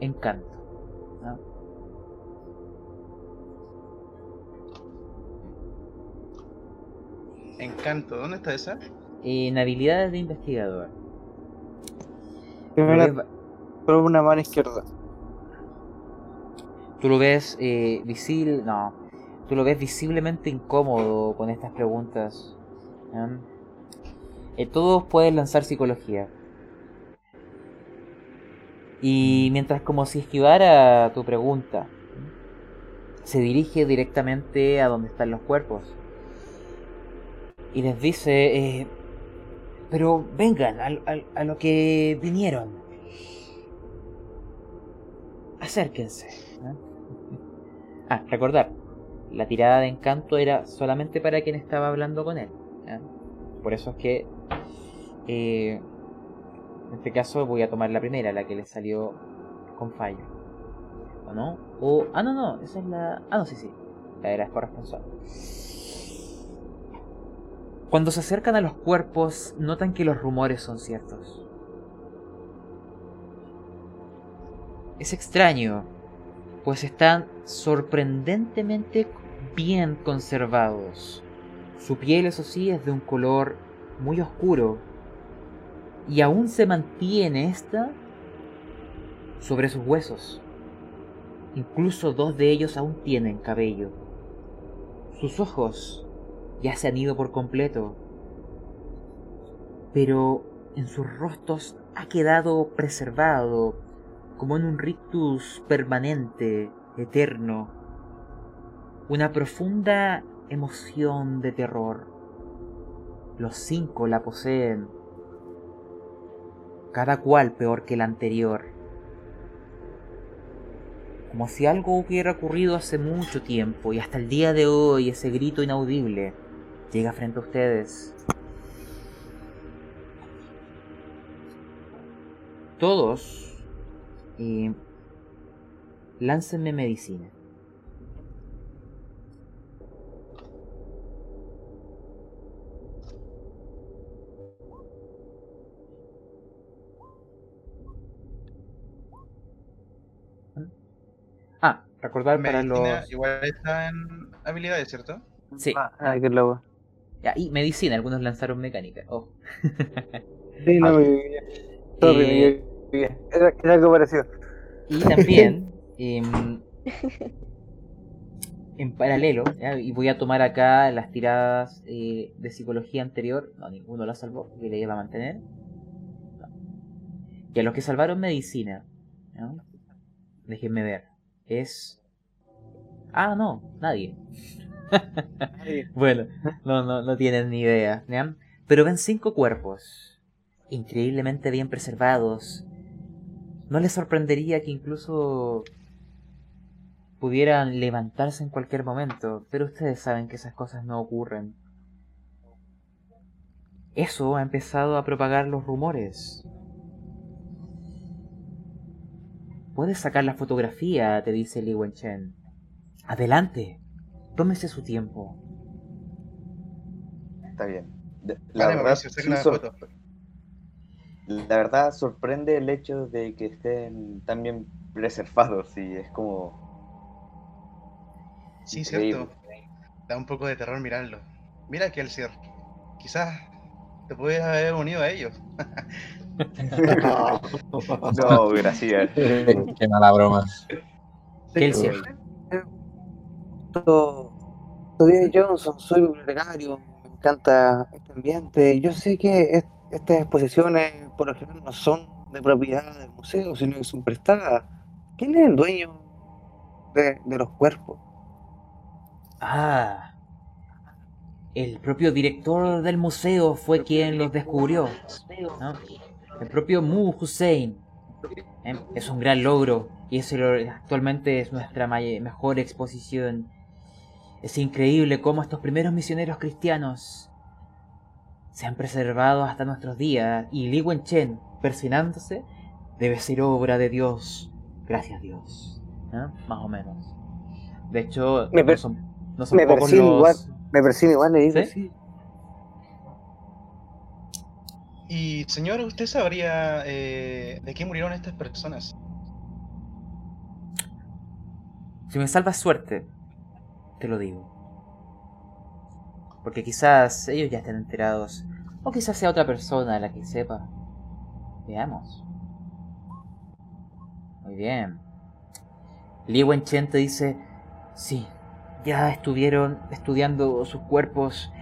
Encanto. Encanto, ¿dónde está esa? En habilidades de investigador. Tú lo Primera, prueba una mano izquierda. tú lo ves eh, visible. No. Tú lo ves visiblemente incómodo con estas preguntas. Eh, todos pueden lanzar psicología. Y mientras como si esquivara tu pregunta, se dirige directamente a donde están los cuerpos. Y les dice, eh, pero vengan al- al- a, lo que vinieron. Acérquense. Ah, recordar, la tirada de encanto era solamente para quien estaba hablando con él. Por eso es que eh, en este caso voy a tomar la primera, la que le salió con fallo. ¿O no? O. Ah, no, no, esa es la. Ah, no, sí, sí. La era corresponsal. Cuando se acercan a los cuerpos, notan que los rumores son ciertos. Es extraño, pues están sorprendentemente bien conservados. Su piel, eso sí, es de un color muy oscuro. Y aún se mantiene esta sobre sus huesos. Incluso dos de ellos aún tienen cabello. Sus ojos ya se han ido por completo. Pero en sus rostros ha quedado preservado, como en un rictus permanente, eterno, una profunda emoción de terror. Los cinco la poseen, cada cual peor que el anterior. Como si algo hubiera ocurrido hace mucho tiempo y hasta el día de hoy ese grito inaudible llega frente a ustedes. Todos eh, láncenme medicina. Ah, recordar para. Igual está en habilidades, ¿cierto? Sí. Ah, ah que luego ya, y medicina, algunos lanzaron mecánica. Oh. Sí, no, Ah. equivoqué. Sorry, Eh. Era, era algo parecido. Y también, em, en paralelo, ¿ya? y voy a tomar acá las tiradas eh, de psicología anterior, no, ninguno la salvó, que le iba a mantener. No. Y a los que salvaron medicina, ¿no? déjenme ver, es... Ah, no, nadie. Bueno, no, no, no tienen ni idea, ¿ya? Pero ven cinco cuerpos, increíblemente bien preservados, ¿No les sorprendería que incluso pudieran levantarse en cualquier momento? Pero ustedes saben que esas cosas no ocurren. Eso ha empezado a propagar los rumores. Puedes sacar la fotografía, te dice Li Wenchen. Adelante, tómese su tiempo. Está bien. De- La Vale, verdad, sí sor- la sorprende el hecho de que estén tan bien preservados y es como Sí, increíble. cierto. Da un poco de terror mirarlo. Mira que el cierre. Quizás te puedes haber unido a ellos. No, gracias. Qué mala broma. Kelsier, Soy Johnson, soy bibliotecario, me encanta este ambiente. Yo sé que es- estas exposiciones por lo general no son de propiedad del museo, sino que son prestadas. ¿Quién es el dueño de, de los cuerpos? Ah, el propio director del museo fue quien los descubrió. ¿no? El propio Mu Hussein. ¿eh? Es un gran logro y eso actualmente es nuestra mejor exposición. Es increíble cómo estos primeros misioneros cristianos se han preservado hasta nuestros días y Li Wenchen, persinándose, debe ser obra de Dios. Gracias Dios. ¿no? Más o menos. De hecho, Me no per- son, no son me pocos los... igual. Me persigue igual, le digo, ¿Sí? sí. Y señor, ¿usted sabría eh, de qué murieron estas personas? Si me salvas suerte, te lo digo. Porque quizás ellos ya estén enterados. O quizás sea otra persona la que sepa. Veamos. Muy bien. Li Wenchen te dice, sí, ya estuvieron estudiando sus cuerpos.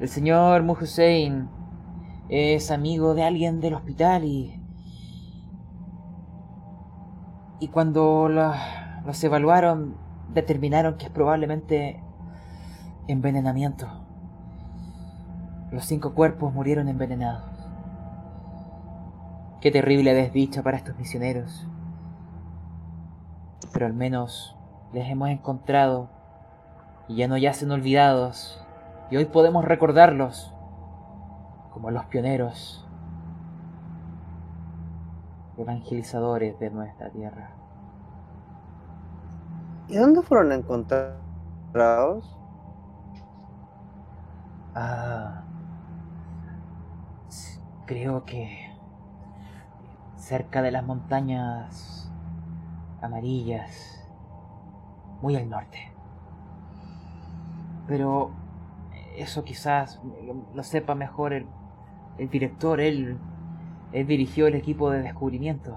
El señor Mu Hussein es amigo de alguien del hospital y... Y cuando los evaluaron, determinaron que es probablemente envenenamiento. Los cinco cuerpos murieron envenenados. Qué terrible desdicha para estos misioneros. Pero al menos les hemos encontrado y ya no yacen olvidados. Y hoy podemos recordarlos como los pioneros evangelizadores de nuestra tierra. ¿Y dónde fueron encontrados? Ah, creo que cerca de las montañas amarillas, muy al norte. Pero eso quizás lo, sepa mejor el, el director, él, él dirigió el equipo de descubrimiento.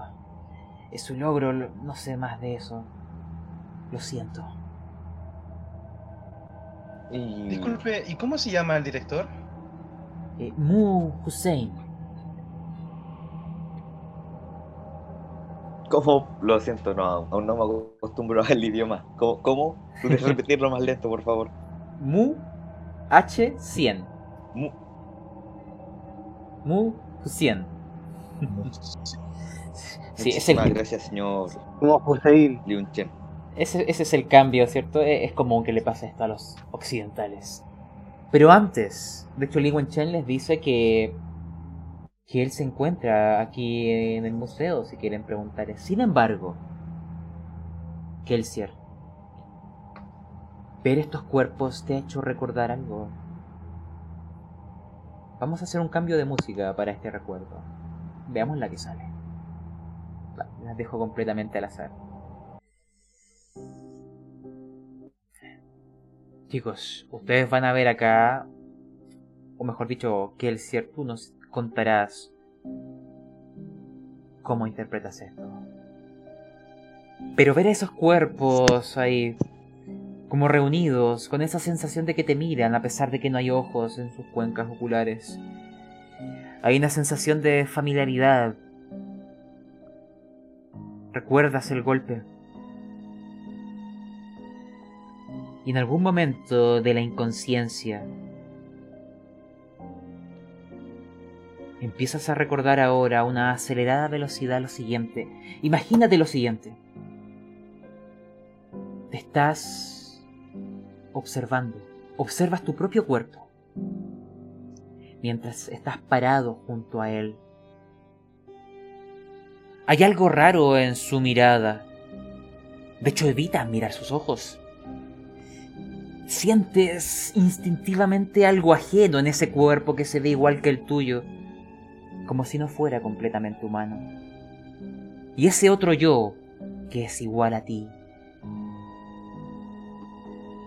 Es su logro, lo- no sé más de eso. Lo siento. Y Disculpe, ¿y cómo se llama el director? Eh, Mu Hussein. ¿Cómo? Lo siento, no, aún no me acostumbro al idioma. ¿Cómo? ¿Cómo? ¿Puedes repetirlo más lento, por favor? Mu H100. Mu- Mu Hussein. Sí, es el, Muchísimas gracias, señor Como Hussein. Liu Chen. Ese, ese es el cambio, ¿cierto? E- Es común que le pase esto a los occidentales. Pero antes, de hecho, Li Wenchen les dice que, que él se encuentra aquí en el museo, si quieren preguntar. Sin embargo, Kelsier, ver estos cuerpos te ha hecho recordar algo. Vamos a hacer un cambio de música para este recuerdo. Veamos la que sale. La- Las dejo completamente al azar. Chicos, ustedes van a ver acá, o mejor dicho, que el tú nos contarás cómo interpretas esto. Pero ver esos cuerpos ahí como reunidos, con esa sensación de que te miran a pesar de que no hay ojos en sus cuencas oculares. Hay una sensación de familiaridad. ¿Recuerdas el golpe? Y en algún momento de la inconsciencia, empiezas a recordar ahora a una acelerada velocidad lo siguiente. Imagínate lo siguiente. Te estás observando. Observas tu propio cuerpo. Mientras estás parado junto a él. Hay algo raro en su mirada. De hecho, evita mirar sus ojos. Sientes instintivamente algo ajeno en ese cuerpo que se ve igual que el tuyo como si no fuera completamente humano. Y ese otro yo, que es igual a ti,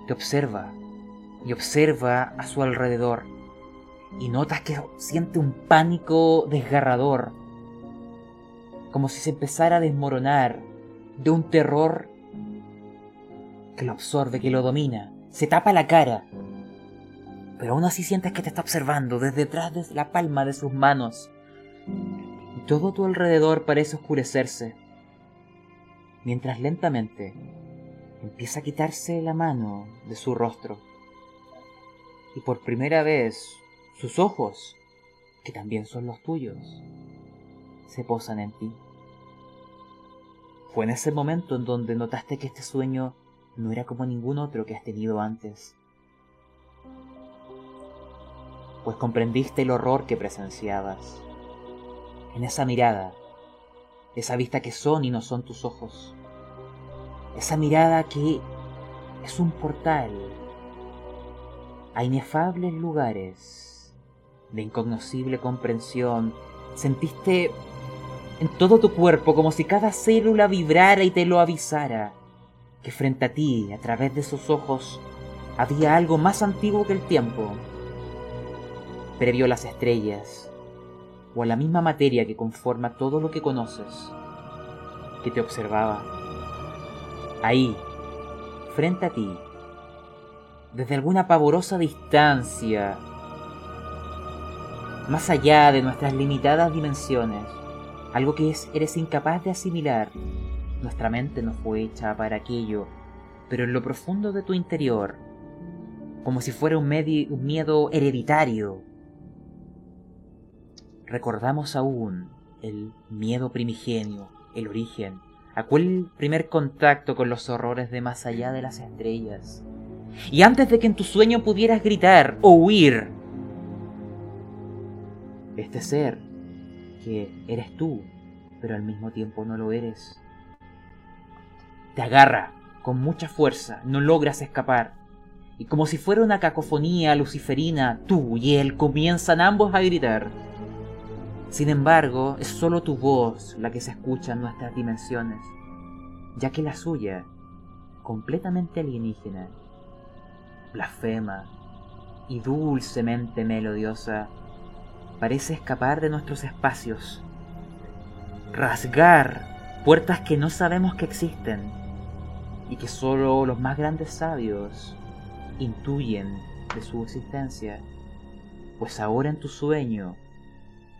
te observa y observa a su alrededor y notas que siente un pánico desgarrador, como si se empezara a desmoronar de un terror que lo absorbe, que lo domina, se tapa la cara, pero aún así sientes que te está observando desde detrás de la palma de sus manos y todo tu alrededor parece oscurecerse, mientras lentamente empieza a quitarse la mano de su rostro. Y por primera vez sus ojos, que también son los tuyos, se posan en ti. Fue en ese momento en donde notaste que este sueño no era como ningún otro que has tenido antes. Pues comprendiste el horror que presenciabas en esa mirada, esa vista que son y no son tus ojos, esa mirada que es un portal a inefables lugares de incognoscible comprensión. Sentiste en todo tu cuerpo como si cada célula vibrara y te lo avisara, que frente a ti, a través de esos ojos, había algo más antiguo que el tiempo, previo a las estrellas, o a la misma materia que conforma todo lo que conoces, que te observaba. Ahí, frente a ti, desde alguna pavorosa distancia, más allá de nuestras limitadas dimensiones, algo que es, eres incapaz de asimilar. Nuestra mente no fue hecha para aquello, pero en lo profundo de tu interior, como si fuera un, miedo hereditario, recordamos aún el miedo primigenio, el origen, aquel primer contacto con los horrores de más allá de las estrellas. Y antes de que en tu sueño pudieras gritar o huir, este ser que eres tú, pero al mismo tiempo no lo eres, te agarra con mucha fuerza, no logras escapar. Y como si fuera una cacofonía luciferina, tú y él comienzan ambos a gritar. Sin embargo, es solo tu voz la que se escucha en nuestras dimensiones, ya que la suya, completamente alienígena, blasfema y dulcemente melodiosa, parece escapar de nuestros espacios, rasgar puertas que no sabemos que existen y que solo los más grandes sabios intuyen de su existencia, pues ahora en tu sueño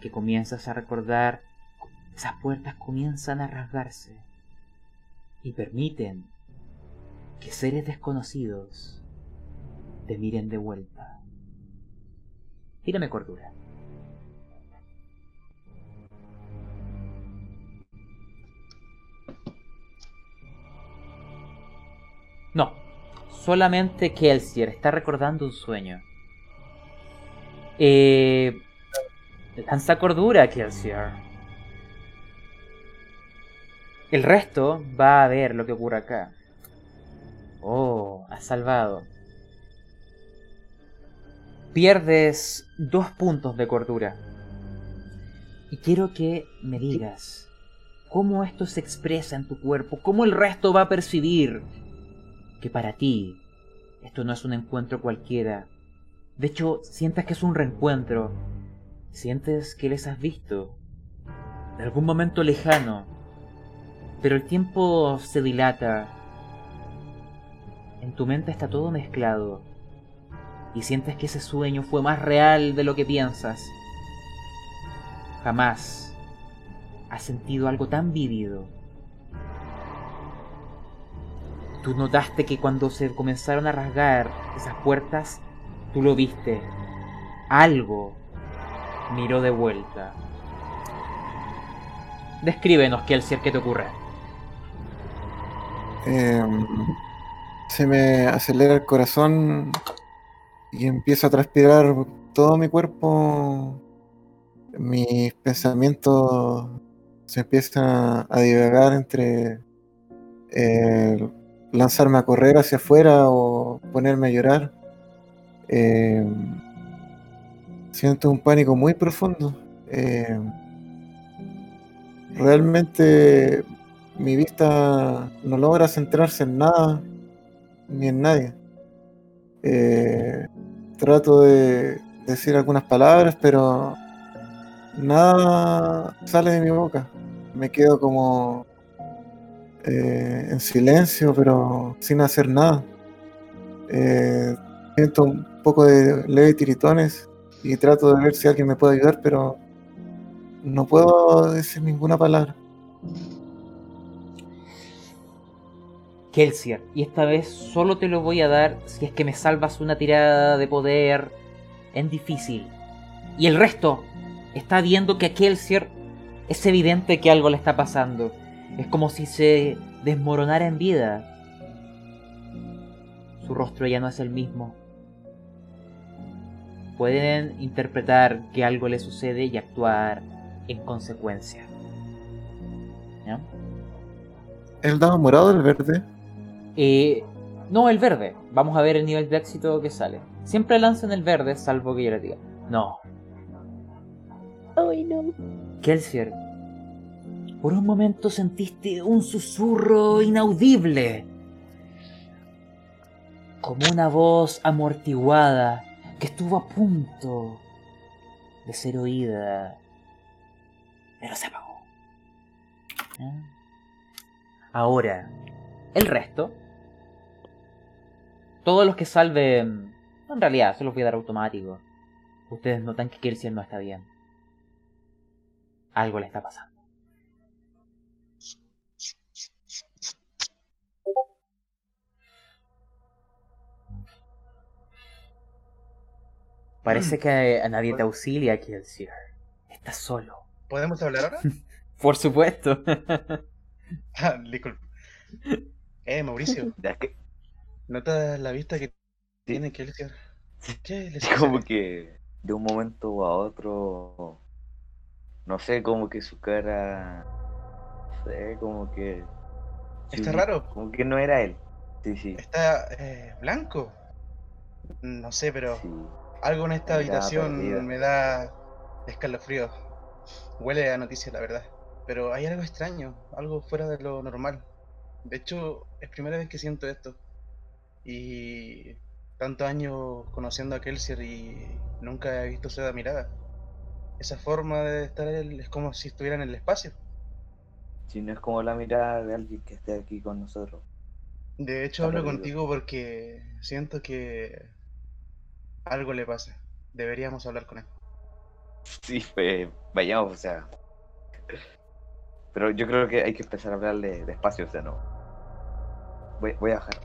que comienzas a recordar, esas puertas comienzan a rasgarse y permiten que seres desconocidos te miren de vuelta. Tírame cordura. No, solamente Kelsier está recordando un sueño. Eh, Lanza cordura, Kelsier. El resto va a ver lo que ocurre acá. Oh, has salvado. Pierdes dos puntos de cordura. Y quiero que me digas cómo esto se expresa en tu cuerpo, cómo el resto va a percibir que para ti Esto no es un encuentro cualquiera. De hecho, sientes que es un reencuentro. Sientes que les has visto. De algún momento lejano. Pero el tiempo se dilata. En tu mente está todo mezclado. Y sientes que ese sueño fue más real de lo que piensas. Jamás has sentido algo tan vívido. Tú notaste que cuando se comenzaron a rasgar esas puertas, tú lo viste. Algo miró de vuelta. Descríbenos, qué te ocurre. Em, se me acelera el corazón y empiezo a transpirar todo mi cuerpo. Mis pensamientos se empiezan a, divagar entre eh, lanzarme a correr hacia afuera o ponerme a llorar. Eh, siento un pánico muy profundo. Eh, realmente mi vista no logra centrarse en nada ni en nadie. Eh, trato de decir algunas palabras, pero nada sale de mi boca. Me quedo como eh, en silencio, pero sin hacer nada. Eh, siento un poco de leve tiritones y trato de ver si alguien me puede ayudar, pero no puedo decir ninguna palabra. Kelsier, y esta vez solo te lo voy a dar si es que me salvas una tirada de poder en difícil. Y el resto está viendo que a Kelsier es evidente que algo le está pasando. Es como si se desmoronara en vida. Su rostro ya no es el mismo. Pueden interpretar que algo le sucede y actuar en consecuencia. ¿Ya? ¿El dado morado o el verde? Eh, no, el verde. Vamos a ver el nivel de éxito que sale. Siempre lancen el verde, salvo que yo les diga. No. Ay, no. Kelsier, por un momento sentiste un susurro inaudible. Como una voz amortiguada que estuvo a punto de ser oída. Pero se apagó. ¿Ya? Ahora, el resto. Todos los que salven. En realidad, se los voy a dar automático. Ustedes notan que Kelsier no está bien. Algo le está pasando. Parece que a nadie te auxilia, Kelsier. Estás solo. ¿Podemos hablar ahora? Por supuesto. Ah, disculpe. Eh, Mauricio, que, ¿notas la vista que tiene Kelsier? ¿Qué le es como que de un momento a otro, no sé, como que su cara, no sé, como que... Está sí, raro. Como que no era él. Sí, sí. ¿Está eh, blanco? No sé, pero sí. Algo en esta habitación perdida. me da escalofríos. Huele a noticia, la verdad. Pero hay algo extraño, algo fuera de lo normal. De hecho, es primera vez que siento esto. Y tantos años conociendo a Kelsier y nunca he visto esa mirada. Esa forma de estar él es como si estuviera en el espacio. Si no es como la mirada de alguien que esté aquí con nosotros. De hecho, Está hablo perdido. contigo porque siento que algo le pasa. Deberíamos hablar con él. Sí, pues vayamos, o sea. Pero yo creo que hay que empezar a hablarle despacio, o sea, no. Voy, voy a bajar.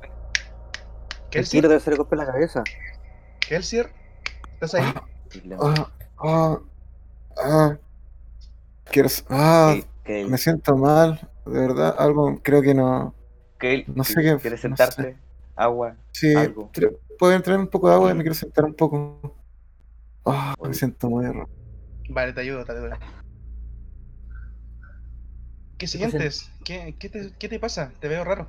¿Kelsier? debe ser el golpe en la cabeza. ¿Kelsier? ¿Estás ahí? Ah, ah, ah. Quiero. Ah, me siento mal. De verdad, algo creo que no. Kale, no sé qué- ¿Quieres no sentarte? Agua. Sí, Algo. pueden traer un poco de agua y me quiero sentar un poco. Ah, me siento muy raro. Vale, te ayudo, te ayudo. ¿Qué te sientes? ¿Qué, qué te, qué te pasa? Te veo raro.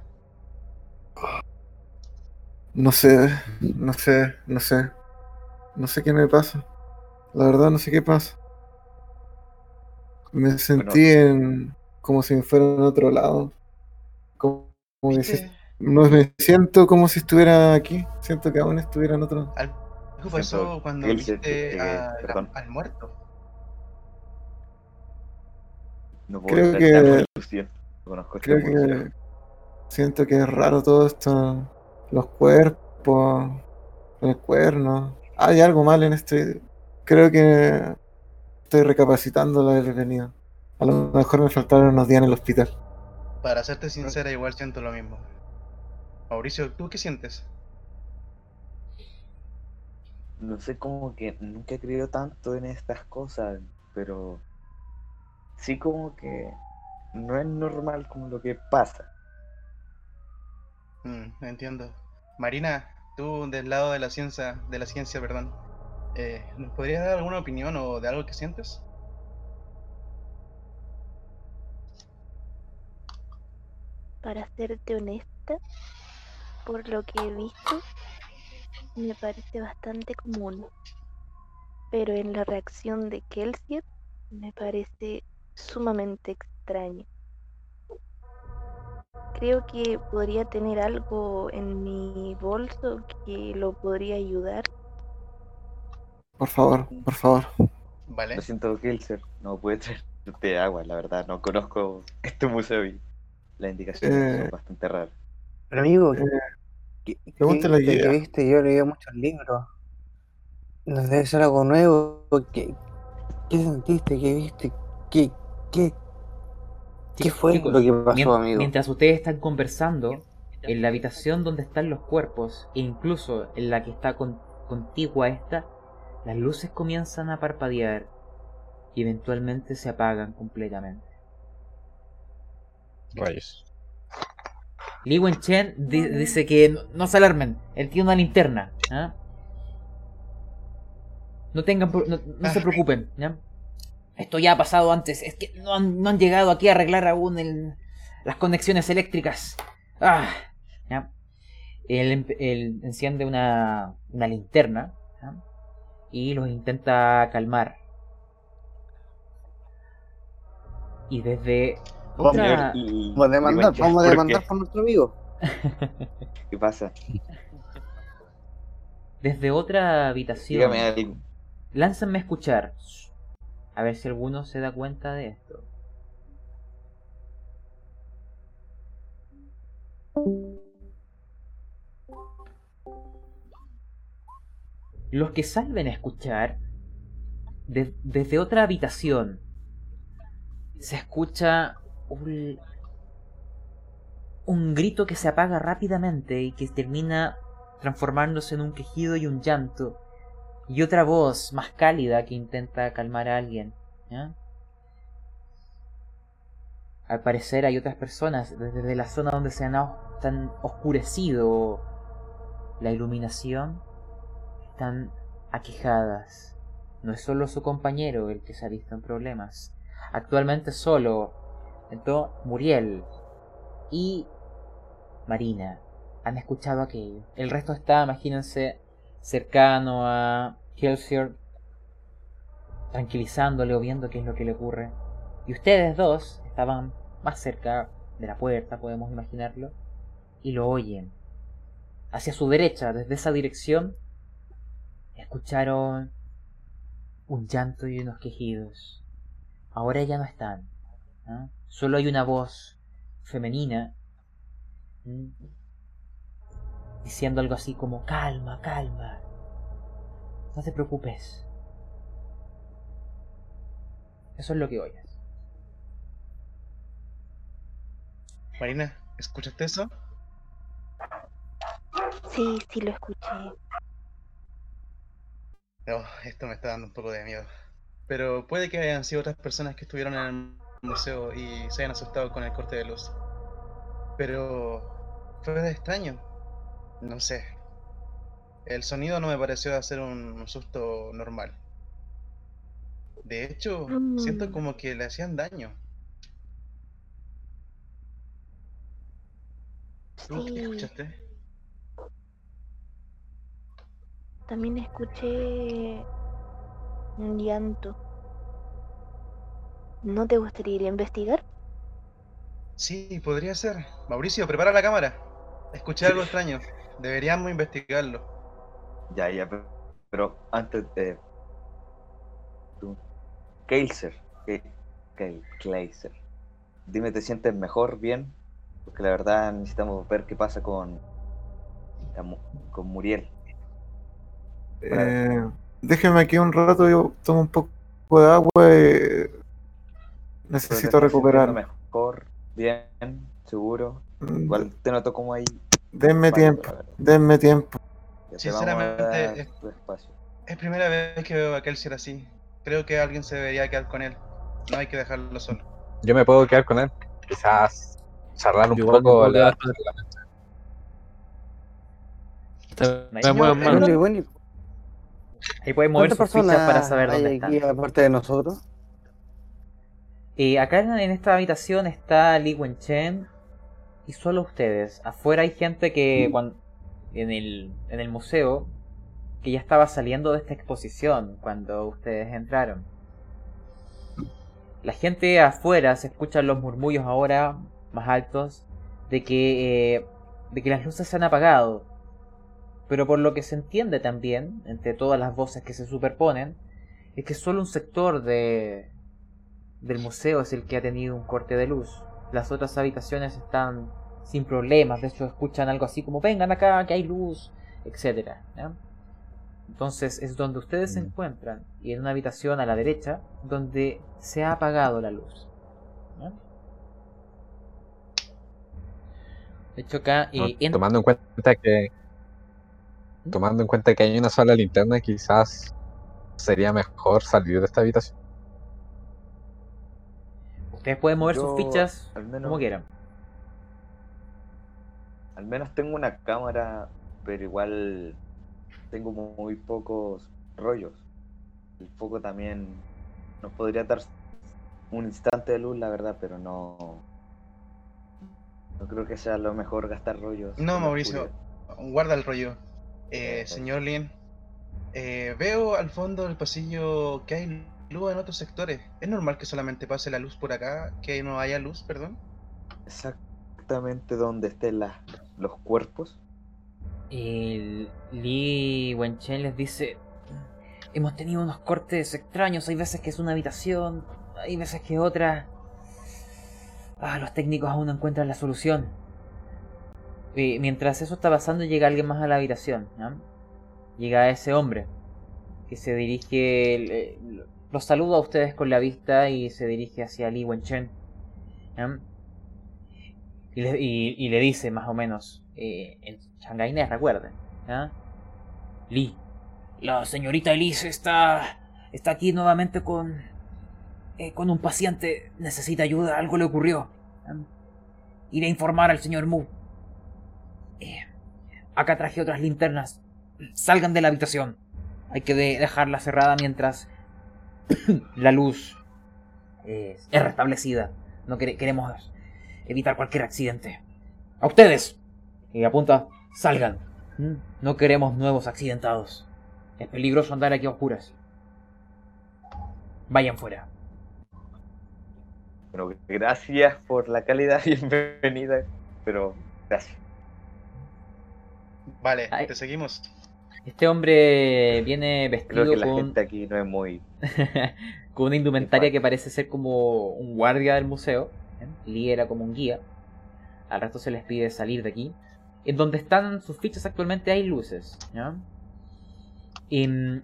No sé, no sé, no sé. No sé qué me pasa. La verdad no sé qué pasa. Me sentí en como si me fuera en otro lado. Como, como. No me siento como si estuviera aquí. Siento que aún estuviera en otro. Algo pasó Siento cuando él viste a- al muerto. No puedo Creo que- esta Creo que siento que es raro todo esto. Los cuerpos, el cuerno. Hay algo mal en este. Creo que estoy recapacitando del venido. A lo mejor me faltaron unos días en el hospital. Para serte sincera, igual siento lo mismo. Mauricio, ¿tú qué sientes? No sé, como que nunca he creído tanto en estas cosas, pero sí como que no es normal como lo que pasa. Mm, entiendo. Marina, tú del lado de la ciencia, de la ciencia, perdón, eh, ¿nos podrías dar alguna opinión o de algo que sientes? Para serte honesta, por lo que he visto, me parece bastante común. Pero en la reacción de Kelsier me parece sumamente extraño. Creo que podría tener algo en mi bolso que lo podría ayudar. Por favor, por favor. Vale. Lo siento, Kelser, no puede traerte agua, la verdad, no conozco este museo y las indicaciones Eh, son bastante raras. Pero amigo, Eh, ¿qué, qué pregúntale viste? ¿Qué Yea. viste? Yo leí muchos libros. No debe ser algo nuevo. ¿Qué, qué sentiste? ¿Qué viste? ¿Qué, qué, qué fue chicos, lo que pasó, mien- amigo? Mientras ustedes están conversando, en la habitación donde están los cuerpos, e incluso en la que está con- contigua esta, las luces comienzan a parpadear y eventualmente se apagan completamente. Rayos. Li Wenchen di- dice que no, no se alarmen, él tiene una linterna. ¿ah? No tengan, no, no se preocupen. ¿ya? Esto ya ha pasado antes, es que no han, no han llegado aquí a arreglar aún el- las conexiones eléctricas. Ah, ¿ya? Él, él enciende una, una linterna ¿ya? y los intenta calmar. Y desde Vamos a demandar, vamos a ¿por demandar por nuestro amigo. ¿Qué pasa? desde otra habitación. Dígame algo. Lánzanme a escuchar. A ver si alguno se da cuenta de esto. Los que salven a escuchar, de- desde otra habitación, se escucha un, grito que se apaga rápidamente y que termina transformándose en un quejido y un llanto y otra voz más cálida que intenta calmar a alguien. Al parecer hay otras personas desde la zona donde se han oscurecido la iluminación, están aquejadas. No es solo su compañero el que se ha visto en problemas. Actualmente solo entró Muriel y Marina han escuchado aquello. El resto está, imagínense, cercano a Kelsier, tranquilizándole o viendo qué es lo que le ocurre. Y ustedes dos estaban más cerca de la puerta, podemos imaginarlo, y lo oyen. Hacia su derecha, desde esa dirección, escucharon un llanto y unos quejidos. Ahora ya no están. Solo hay una voz femenina ¿m? diciendo algo así como calma, calma. No te preocupes. Eso es lo que oyes. Marina, ¿escuchaste eso? Sí, sí lo escuché. Oh, esto me está dando un poco de miedo. Pero puede que hayan sido otras personas que estuvieron en el museo y se hayan asustado con el corte de luz. Pero fue de extraño. No sé. El sonido no me pareció hacer un susto normal. De hecho, siento Mm. como que le hacían daño. ¿Tú qué escuchaste? también escuché un llanto. ¿No te gustaría ir a investigar? Sí, podría ser. Mauricio, prepara la cámara. Escuché algo extraño. Deberíamos investigarlo. Ya, ya, pero, pero antes de. Tú. Kaiser. Kaiser. Dime, ¿te sientes mejor, bien? Porque la verdad necesitamos ver qué pasa con. con Muriel. Eh, déjeme aquí un rato, yo tomo un poco de agua te necesito recuperar. Mejor, bien, seguro. Igual te noto como ahí. Denme Vale, tiempo, la denme tiempo. Sinceramente, es- primera vez que veo a Kelsier así. Creo que alguien se debería quedar con él. No hay que dejarlo solo. Yo me puedo quedar con él. Quizás charlar un Yo poco. la- bueno, Ahí pueden mover ¿Cuántas sus fichas para personas saber dónde hay están. aquí aparte de nosotros? Eh, acá en, esta habitación está Li Wenchen y solo ustedes. Afuera hay gente que en, el, en el museo que ya estaba saliendo de esta exposición cuando ustedes entraron. La gente afuera se escuchan los murmullos ahora más altos de que, eh, de que las luces se han apagado. Pero por lo que se entiende también, entre todas las voces que se superponen, es que solo un sector de, del museo es el que ha tenido un corte de luz. Las otras habitaciones están sin problemas, de hecho escuchan algo así como vengan acá, que hay luz. ¿ya? Entonces es donde ustedes se Mm. encuentran y en una habitación a la derecha donde se ha apagado la luz. De hecho acá no, eh, en- tomando en cuenta que tomando en cuenta que hay una sola linterna, quizás sería mejor salir de esta habitación. Ustedes pueden mover sus fichas al menos- como quieran. Al menos tengo una cámara, pero igual tengo mu- muy pocos rollos. El foco también nos podría dar un instante de luz, la verdad, pero no. No creo que sea lo mejor gastar rollos. No, Mauricio. Guarda el rollo. Eh, Eh, señor Lin, eh, veo al fondo del pasillo que hay luz en otros sectores. ¿Es normal que solamente pase la luz por acá? ¿Que no haya luz, perdón? Exactamente donde estén las, los cuerpos. El Li Wenchen les dice: Hemos tenido unos cortes extraños. Hay veces que es una habitación, hay veces que otra. Ah, los técnicos aún no encuentran la solución. Y mientras eso está pasando, llega alguien más a la habitación. ¿ya? Llega ese hombre que se dirige. Los saluda a ustedes con la vista y se dirige hacia Li Wenchen. ¿ya? Y le, dice más o menos eh, en changainés, recuerden. Lee, la señorita Elise está, está aquí nuevamente con, eh, con un paciente. Necesita ayuda, algo le ocurrió. Iré a informar al señor Mu. Eh, acá traje otras linternas. Salgan de la habitación. Hay que de- dejarla cerrada mientras la luz eh, es restablecida. No quere- queremos evitar cualquier accidente. ¡A ustedes! Y apunta, salgan. Mm, No queremos nuevos accidentados. Es peligroso andar aquí a oscuras. Vayan fuera. Bueno, gracias por la cálida bienvenida, pero gracias. Vale, Ay. te seguimos. Este hombre viene Creo vestido que la con, gente aquí no es muy. con una indumentaria que parece ser como un guardia del museo. ¿eh? Lee era como un guía. Al resto se les pide salir de aquí. En donde están sus fichas actualmente hay luces. Y, mm,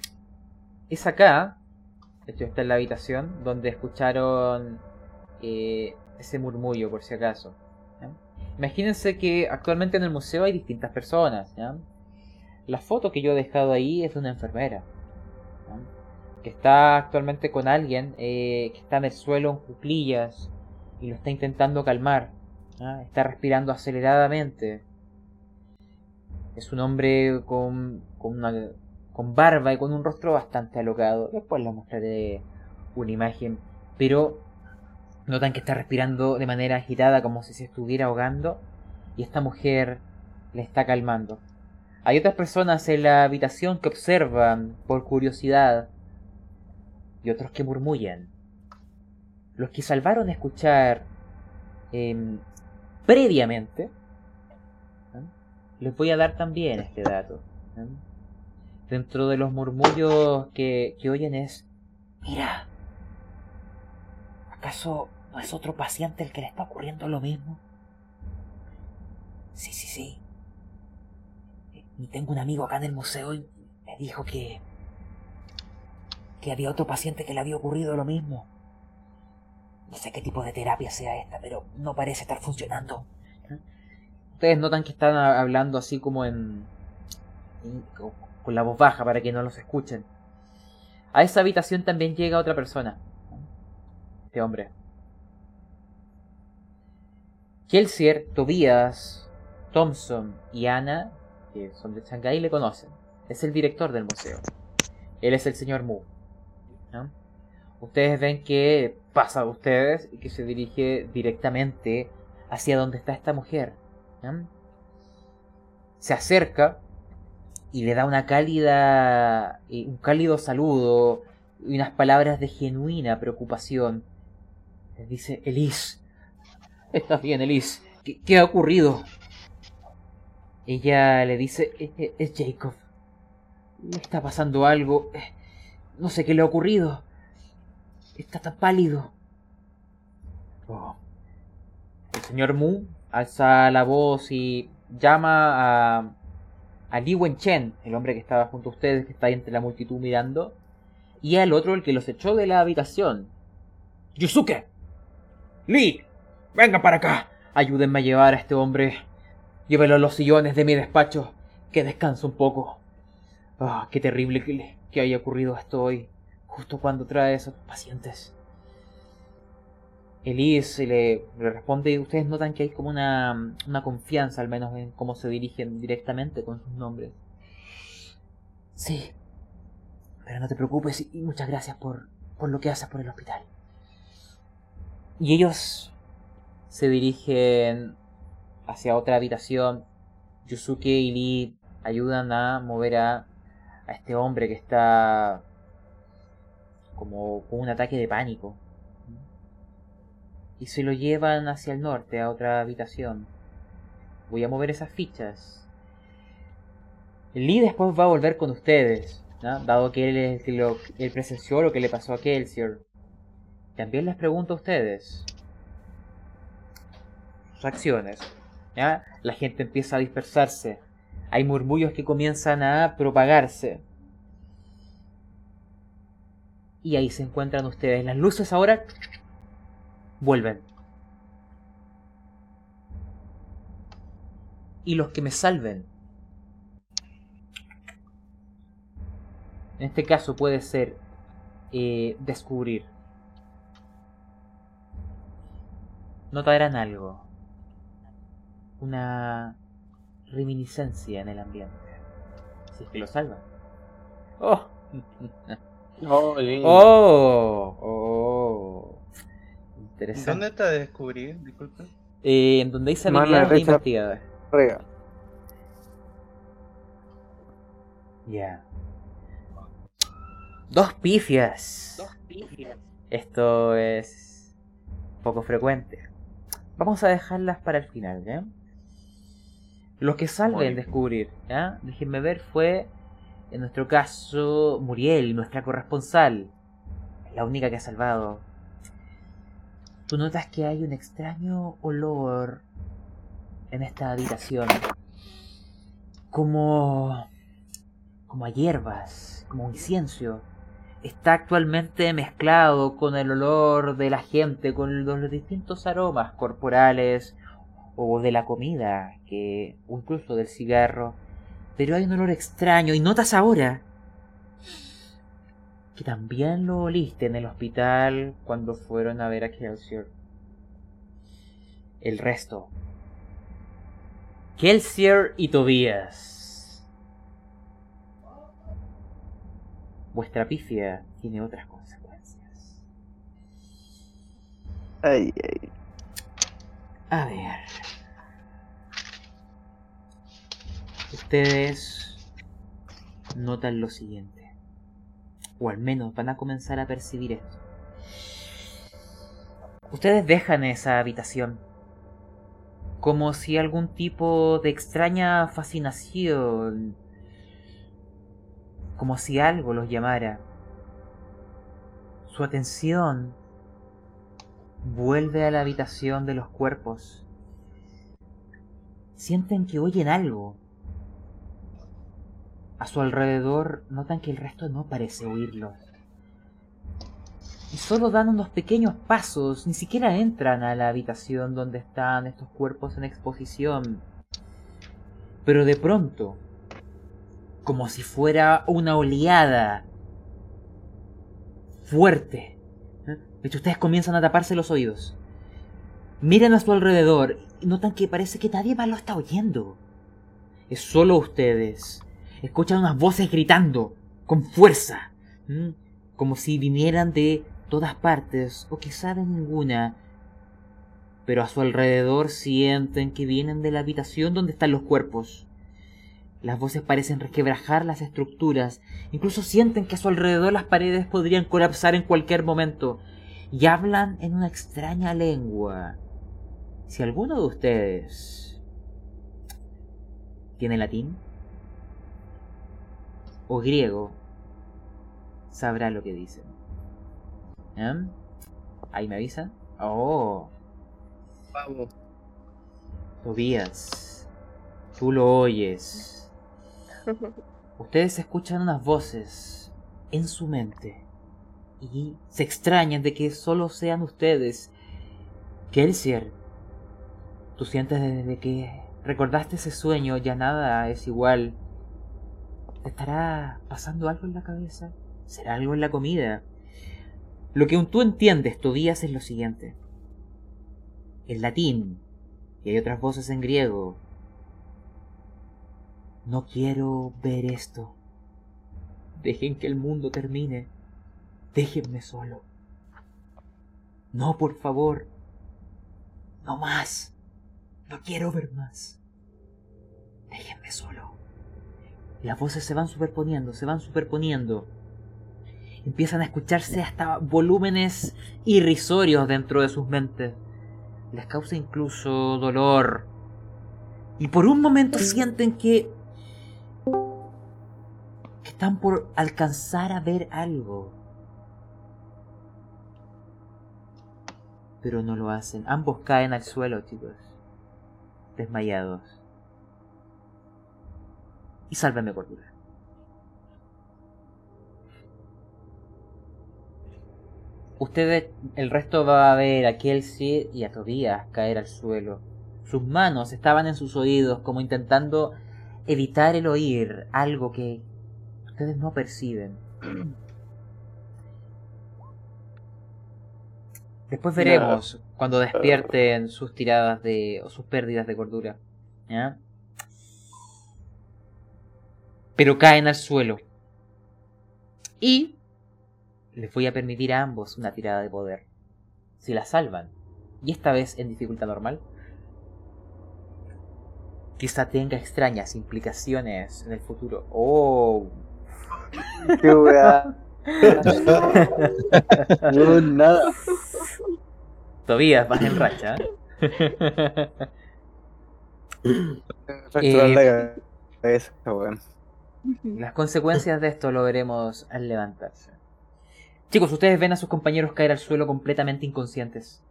es acá, hecho está en la habitación, donde escucharon eh, ese murmullo por si acaso. Imagínense que actualmente en el museo hay distintas personas. La foto que yo he dejado ahí es de una enfermera. Que está actualmente con alguien eh, que está en el suelo en cuclillas y lo está intentando calmar. ¿ya? Está respirando aceleradamente. Es un hombre con, con, una, con barba y con un rostro bastante alocado. Después les mostraré una imagen. Pero notan que está respirando de manera agitada como si se estuviera ahogando. Y esta mujer le está calmando. Hay otras personas en la habitación que observan por curiosidad y otros que murmullan. Los que salvaron a escuchar em, previamente ¿eh? les voy a dar también este dato. ¿eh? Dentro de los murmullos que, que oyen es, mira, ¿acaso no es otro paciente el que le está ocurriendo lo mismo? Sí, sí, sí. Y tengo un amigo acá en el museo y me dijo que que había otro paciente que le había ocurrido lo mismo. No sé qué tipo de terapia sea esta, pero no parece estar funcionando. Ustedes notan que están hablando así como en, con la voz baja para que no los escuchen. A esa habitación también llega otra persona. Este hombre. Kelsier, Tobias, Thompson y Ana, que son de Shanghái, le conocen. Es el director del museo. Él es el señor Mu. Ustedes ven que pasa a ustedes y que se dirige directamente hacia donde está esta mujer. Se acerca y le da una cálida, eh, un cálido saludo y unas palabras de genuina preocupación. Les dice, Elise, ¿estás bien, Elise? ¿Qué, qué ha ocurrido? Ella le dice, "Eh, eh, es Jacob. Está pasando algo. No sé qué le ha ocurrido. Está tan pálido. Oh. El señor Mu alza la voz y llama a, a Li Wenchen, el hombre que estaba junto a ustedes, que está ahí entre la multitud mirando, y al otro, el que los echó de la habitación. Yusuke. Li, venga para acá. Ayúdenme a llevar a este hombre. Llévelo a los sillones de mi despacho. Que descanse un poco. Ah, qué terrible que, haya ocurrido esto hoy, justo cuando trae a esos pacientes. Elise le, le responde y ustedes notan que hay como una, una confianza al menos en cómo se dirigen directamente con sus nombres. Sí, pero no te preocupes y muchas gracias por, por lo que haces por el hospital. Y ellos se dirigen hacia otra habitación. Yusuke y Lee ayudan a mover a, a este hombre que está como con un ataque de pánico. Y se lo llevan hacia el norte, a otra habitación. Voy a mover esas fichas. Lee después va a volver con ustedes, dado que él presenció lo que le pasó a Kelsier. También les pregunto a ustedes sus acciones. ¿ya? La gente empieza a dispersarse. Hay murmullos que comienzan a propagarse. Y ahí se encuentran ustedes. Las luces ahora vuelven. Y los que me salven. En este caso puede ser eh, descubrir. Notarán algo. Una reminiscencia en el ambiente. Si es que lo salvan. ¡Oh! Oh, lindo. ¡Oh! ¡Oh! Interesante. ¿Dónde está de descubrir? Disculpe. Eh, en donde dice Mano habilidades de investigador. Arriba. Ya. Dos pifias. Esto es poco frecuente. Vamos a dejarlas para el final, ¿ya? Los que salven descubrir, ¿ya? Déjenme ver, fue en nuestro caso Muriel, nuestra corresponsal. La única que ha salvado. Tú notas que hay un extraño olor en esta habitación. Como. como a hierbas, como incienso. Está actualmente mezclado con el olor de la gente, con los distintos aromas corporales o de la comida, que, o incluso del cigarro. Pero hay un olor extraño y notas ahora que también lo oliste en el hospital cuando fueron a ver a Kelsier. El resto. Kelsier y Tobías. Vuestra pifia tiene otras consecuencias. Ay, ay. A ver. Ustedes notan lo siguiente. O al menos van a comenzar a percibir esto. Ustedes dejan esa habitación. como si algún tipo de extraña fascinación, como si algo los llamara. Su atención vuelve a la habitación de los cuerpos. Sienten que oyen algo. A su alrededor notan que el resto no parece oírlos. Y solo dan unos pequeños pasos, ni siquiera entran a la habitación donde están estos cuerpos en exposición. Pero de pronto, como si fuera una oleada fuerte, ¿eh? de hecho ustedes comienzan a taparse los oídos. Miran a su alrededor y notan que parece que nadie más lo está oyendo. Es solo ustedes. Escuchan unas voces gritando con fuerza, como si vinieran de todas partes o quizá de ninguna. Pero a su alrededor sienten que vienen de la habitación donde están los cuerpos. Las voces parecen resquebrajar las estructuras, incluso sienten que a su alrededor las paredes podrían colapsar en cualquier momento, y hablan en una extraña lengua. Si alguno de ustedes tiene latín o griego, sabrá lo que dicen. ¿Eh? Ahí me avisan. Oh, Vamos. Tobías, tú lo oyes. Ustedes escuchan unas voces en su mente y se extrañan de que solo sean ustedes. Kelsier, tú sientes desde que recordaste ese sueño ya nada es igual. ¿Te estará pasando algo en la cabeza? ¿Será algo en la comida? Lo que tú entiendes, Tobías, es lo siguiente. En latín, y hay otras voces en griego, no quiero ver esto. Dejen que el mundo termine. Déjenme solo. No, por favor. No más. No quiero ver más. Déjenme solo. Las voces se van superponiendo, se van superponiendo. Empiezan a escucharse hasta volúmenes irrisorios dentro de sus mentes. Les causa incluso dolor. Y por un momento sienten que que están por alcanzar a ver algo. Pero no lo hacen. Ambos caen al suelo, chicos. Desmayados. Y sálvame cordura. Ustedes, el resto va a ver a Kelsey y a Tobias caer al suelo. Sus manos estaban en sus oídos como intentando evitar el oír algo que ustedes no perciben. Después veremos cuando despierten sus tiradas de o sus pérdidas de cordura. ¿ya? Pero caen al suelo. Y les voy a permitir a ambos una tirada de poder. Si la salvan, y esta vez en dificultad normal, quizá tenga extrañas implicaciones en el futuro. Oh, Qué weá. No, nada. Tobías, vas en racha. Weón. Las consecuencias de esto lo veremos al levantarse. Chicos, ustedes ven a sus compañeros caer al suelo completamente inconscientes.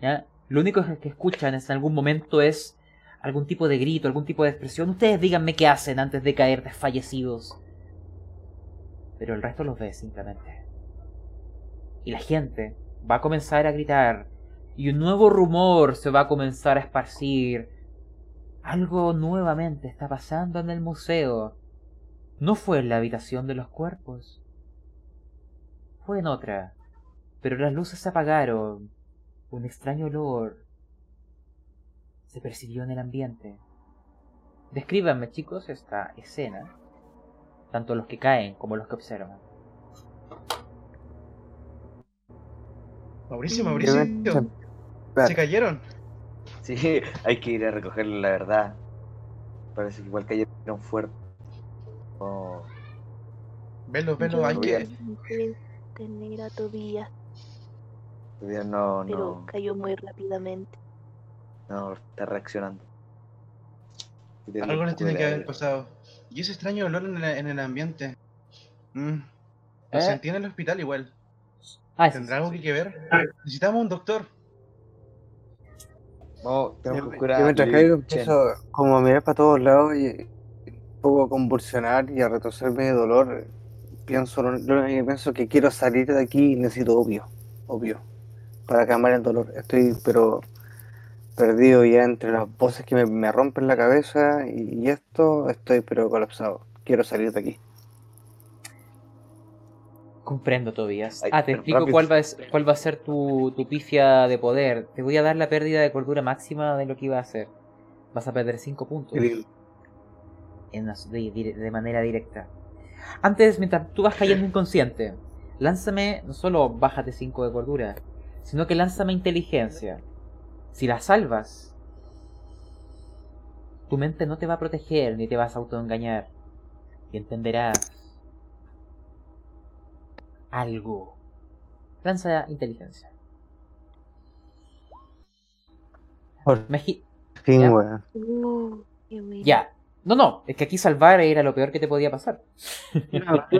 ¿Ya? Lo único que escuchan en algún momento es algún tipo de grito, algún tipo de expresión. Ustedes díganme qué hacen antes de caer desfallecidos. Pero el resto los ve simplemente. Y la gente va a comenzar a gritar. Y un nuevo rumor se va a comenzar a esparcir. Algo nuevamente está pasando en el museo. No fue en la habitación de los cuerpos. Fue en otra. Pero las luces se apagaron. Un extraño olor se percibió en el ambiente. Descríbanme, chicos, esta escena. Tanto los que caen como los que observan. Mauricio, Mauricio. Se cayeron. Sí, hay que ir a recogerle la verdad. Parece que igual cayeron fuerte. Oh, Velo, velo, hay que. tener a Tobías, todavía no, pero no. cayó muy rápidamente. No, está reaccionando. Algo le tiene que haber pasado. Y ese extraño olor en el, en el ambiente. Mm. Lo ¿Eh? sentí en el hospital igual. Ah, ¿Tendrá sí, algo sí. que ver? Necesitamos un doctor. Vamos, tenemos Yo, que curar mientras caigo empiezo como a mirar para todos lados y poco a convulsionar y a retorcerme de dolor. Pienso, pienso que quiero salir de aquí y necesito obvio, obvio, para calmar el dolor. Estoy pero perdido ya entre las voces que me, me rompen la cabeza y, y esto, estoy pero colapsado. Quiero salir de aquí. Comprendo, Tobías. Ay, Ah, te explico rápido. cuál va, a, cuál va a ser tu, tu pifia de poder. Te voy a dar la pérdida de cordura máxima de lo que iba a hacer. Vas a perder 5 puntos. En una- de, manera directa. Antes, mientras tú vas cayendo inconsciente, lánzame, no solo bájate 5 de cordura, sino que lánzame inteligencia. Si la salvas, tu mente no te va a proteger ni te vas a autoengañar. Y entenderás algo. Lanza inteligencia. Por fin, ¿Ya? Uh, bueno. Ya. No, no, es que aquí salvar era lo peor que te podía pasar. No.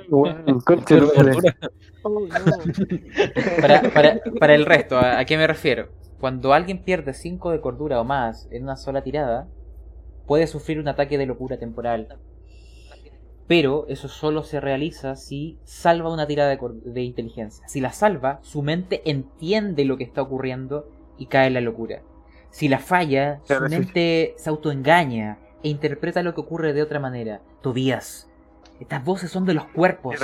Para, para, para el resto, ¿a, a qué me refiero? Cuando alguien pierde 5 de cordura o más en una sola tirada, puede sufrir un ataque de locura temporal. Pero eso solo se realiza si salva una tirada de, inteligencia. Si la salva, su mente entiende lo que está ocurriendo y cae en la locura. Si la falla, su mente se autoengaña e interpreta lo que ocurre de otra manera. Tobías, estas voces son de los cuerpos.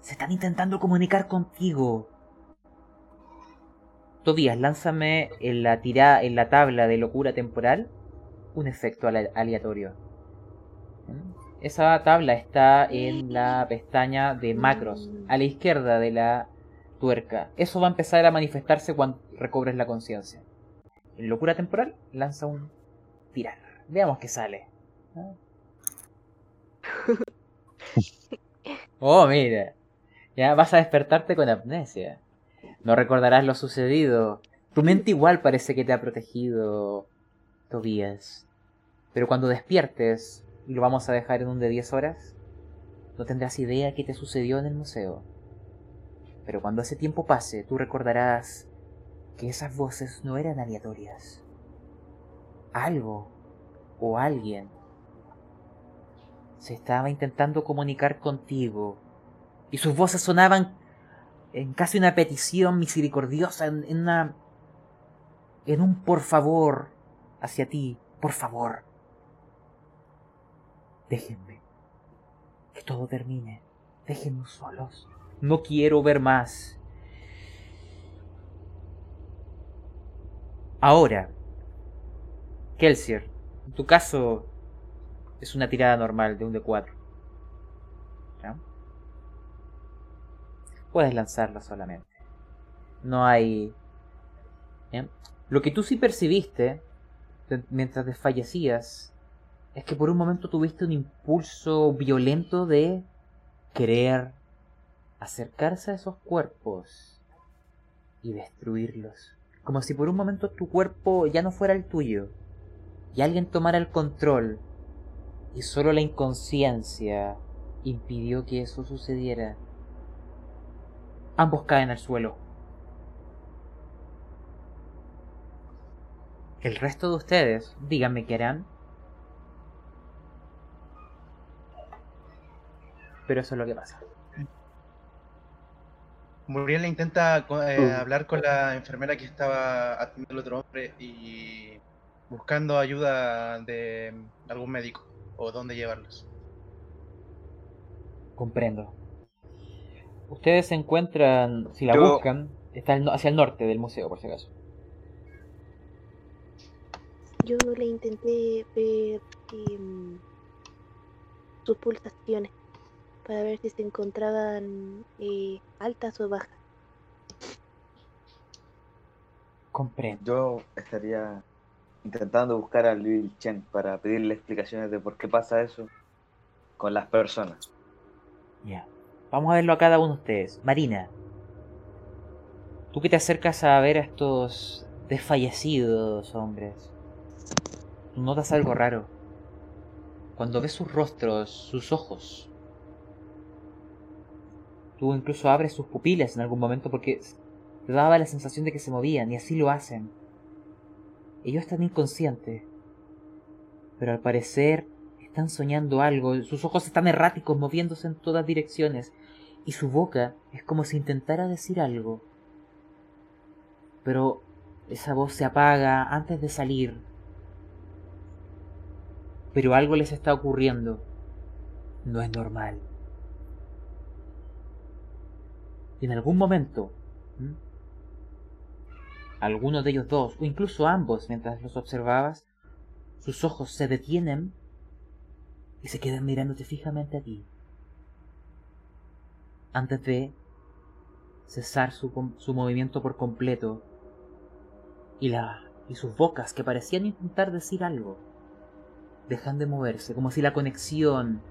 Se están intentando comunicar contigo. Tobías, lánzame en la tira, en la tabla de locura temporal un efecto ale- aleatorio. ¿Mm? Esa tabla está en la pestaña de macros, a la izquierda de la tuerca. Eso va a empezar a manifestarse cuando recobres la conciencia. En locura temporal, lanza un tirar. Veamos qué sale. Oh, mira. Ya vas a despertarte con amnesia. No recordarás lo sucedido. Tu mente igual parece que te ha protegido, Tobías. Pero cuando despiertes, y lo vamos a dejar en un de 10 horas, no tendrás idea qué te sucedió en el museo. Pero cuando ese tiempo pase, tú recordarás que esas voces no eran aleatorias. Algo o alguien se estaba intentando comunicar contigo y sus voces sonaban en casi una petición misericordiosa, en, una. en un por favor hacia ti, por favor. Déjenme. Que todo termine. Déjennos solos. No quiero ver más. Ahora, Kelsier, en tu caso es una tirada normal de un de 4. ¿Ya? Puedes lanzarla solamente. No hay... Lo que tú sí percibiste mientras desfallecías es que por un momento tuviste un impulso violento de querer acercarse a esos cuerpos y destruirlos. Como si por un momento tu cuerpo ya no fuera el tuyo y alguien tomara el control y solo la inconsciencia impidió que eso sucediera. Ambos caen al suelo. El resto de ustedes, díganme qué harán. Pero eso es lo que pasa. Muriel intenta eh, Mm. hablar con la enfermera que estaba atendiendo al otro hombre y buscando ayuda de algún médico o dónde llevarlos. Comprendo. Ustedes se encuentran, si la Yo- buscan, está no- hacia el norte del museo, por si acaso. Yo le intenté ver em, sus pulsaciones para ver si se encontraban eh, altas o bajas. Comprendo. Yo estaría intentando buscar a Lil Chen para pedirle explicaciones de por qué pasa eso con las personas. Ya. Vamos a verlo a cada uno de ustedes. Marina. Tú que te acercas a ver a estos desfallecidos hombres. Notas algo raro. Cuando ves sus rostros, sus ojos, tú incluso abres sus pupilas en algún momento porque te daba la sensación de que se movían y así lo hacen. Ellos están inconscientes, pero al parecer están soñando algo, sus ojos están erráticos, moviéndose en todas direcciones, y su boca es como si intentara decir algo. Pero esa voz se apaga antes de salir. Pero algo les está ocurriendo. No es normal. Y en algún momento, alguno de ellos dos, o incluso ambos, mientras los observabas, sus ojos se detienen y se quedan mirándote fijamente a ti. Antes de cesar su, su movimiento por completo y, la, y sus bocas que parecían intentar decir algo dejan de moverse, como si la conexión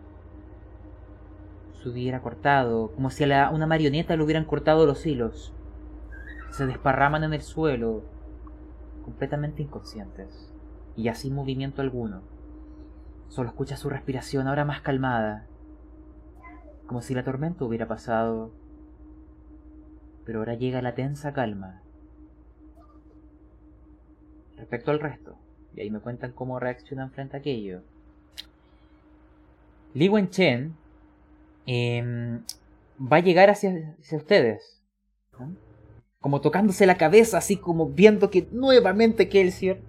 se hubiera cortado, como si a una marioneta le hubieran cortado los hilos. Se desparraman en el suelo, completamente inconscientes, y así movimiento alguno. Solo escucha su respiración ahora más calmada, como si la tormenta hubiera pasado. Pero ahora llega la tensa calma. Respecto al resto, y ahí me cuentan cómo reaccionan frente a aquello. Li Wenchen em, va a llegar hacia, ustedes. Como tocándose la cabeza, así como viendo que nuevamente Kelsier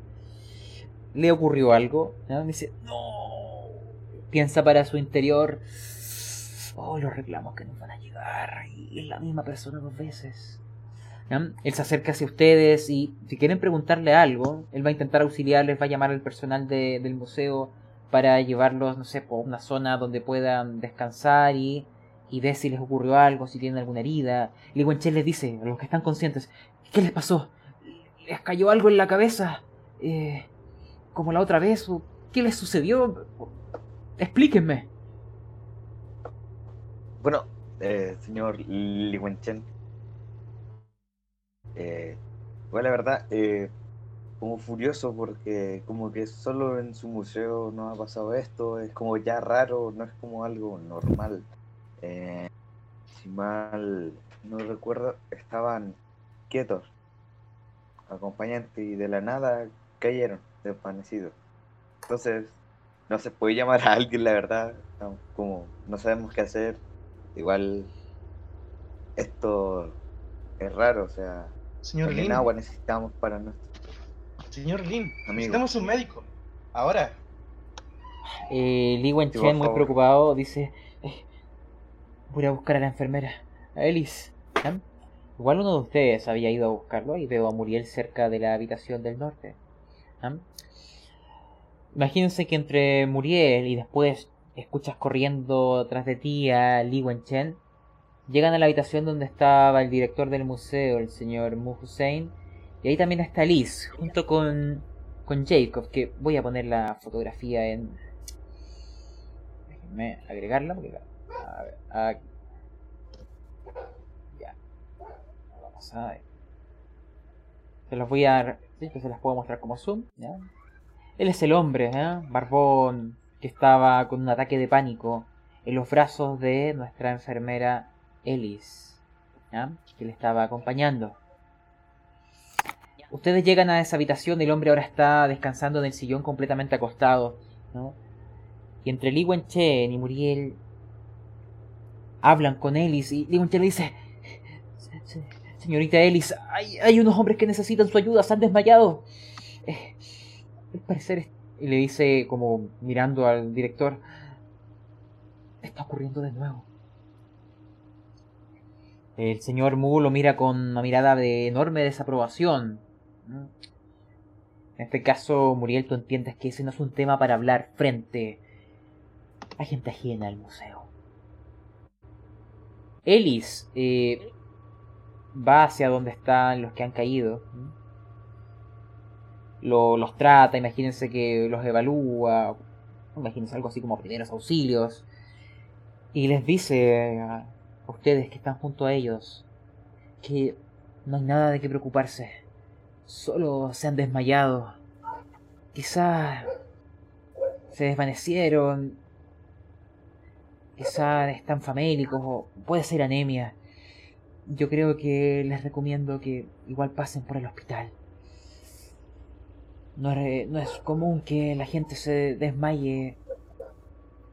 le ocurrió algo. Me dice, no, piensa para su interior, oh, los reclamos que nos van a llegar, y es la misma persona dos veces. Él se acerca hacia ustedes y si quieren preguntarle algo, él va a intentar auxiliarles, va a llamar al personal del museo para llevarlos, no sé, por una zona donde puedan descansar y, y ver si les ocurrió algo, si tienen alguna herida. Y Wenchel les dice a los que están conscientes, ¿qué les pasó? ¿Les cayó algo en la cabeza? Eh, como la otra vez, ¿qué les sucedió? Explíquenme. Bueno, eh, señor Li Wenchen, eh, bueno, la verdad, eh, como furioso porque como que solo en su museo no ha pasado esto, es como ya raro, no es como algo normal. Eh, si mal no recuerdo, estaban quietos, acompañantes, y de la nada cayeron desvanecidos. Entonces, no se puede llamar a alguien, la verdad, como no sabemos qué hacer, igual esto es raro, o sea, señor Lin. agua necesitamos para nuestro... Señor Lin, necesitamos un médico, ahora. Eh, Li Wenchen, muy preocupado, dice, voy a buscar a la enfermera, a Ellis. Igual uno de ustedes había ido a buscarlo y veo a Muriel cerca de la habitación del norte. Imagínense que entre Muriel y después escuchas corriendo tras de ti a Li Wenchen. Llegan a la habitación donde estaba el director del museo, el señor Mu Hussein. Y ahí también está Liz, junto con, con Jacob, que voy a poner la fotografía en... Déjenme agregarla porque... A ver, Ya. Vamos a ver. Se las voy a... Sí, que se las puedo mostrar como zoom, ¿ya? Él es el hombre, ¿eh? barbón, que estaba con un ataque de pánico en los brazos de nuestra enfermera Ellis, que le estaba acompañando. Ustedes llegan a esa habitación, el hombre ahora está descansando en el sillón completamente acostado. Y entre Li Wenchen y Muriel hablan con Ellis y Wenchen le dice, señorita Ellis, hay, hay, unos hombres que necesitan su ayuda, se han desmayado. Eh, parecer, y le dice como mirando al director, está ocurriendo de nuevo. El señor Mu lo mira con una mirada de enorme desaprobación. En este caso, Muriel, tú entiendes que ese no es un tema para hablar frente a gente ajena al museo. Ellis eh, va hacia donde están los que han caído los trata, imagínense que los evalúa, imagínense algo así como primeros auxilios, y les dice a ustedes que están junto a ellos que no hay nada de qué preocuparse, solo se han desmayado. Quizá se desvanecieron. Quizá están famélicos o puede ser anemia. Yo creo que les recomiendo que igual pasen por el hospital. No es, no es común que la gente se desmaye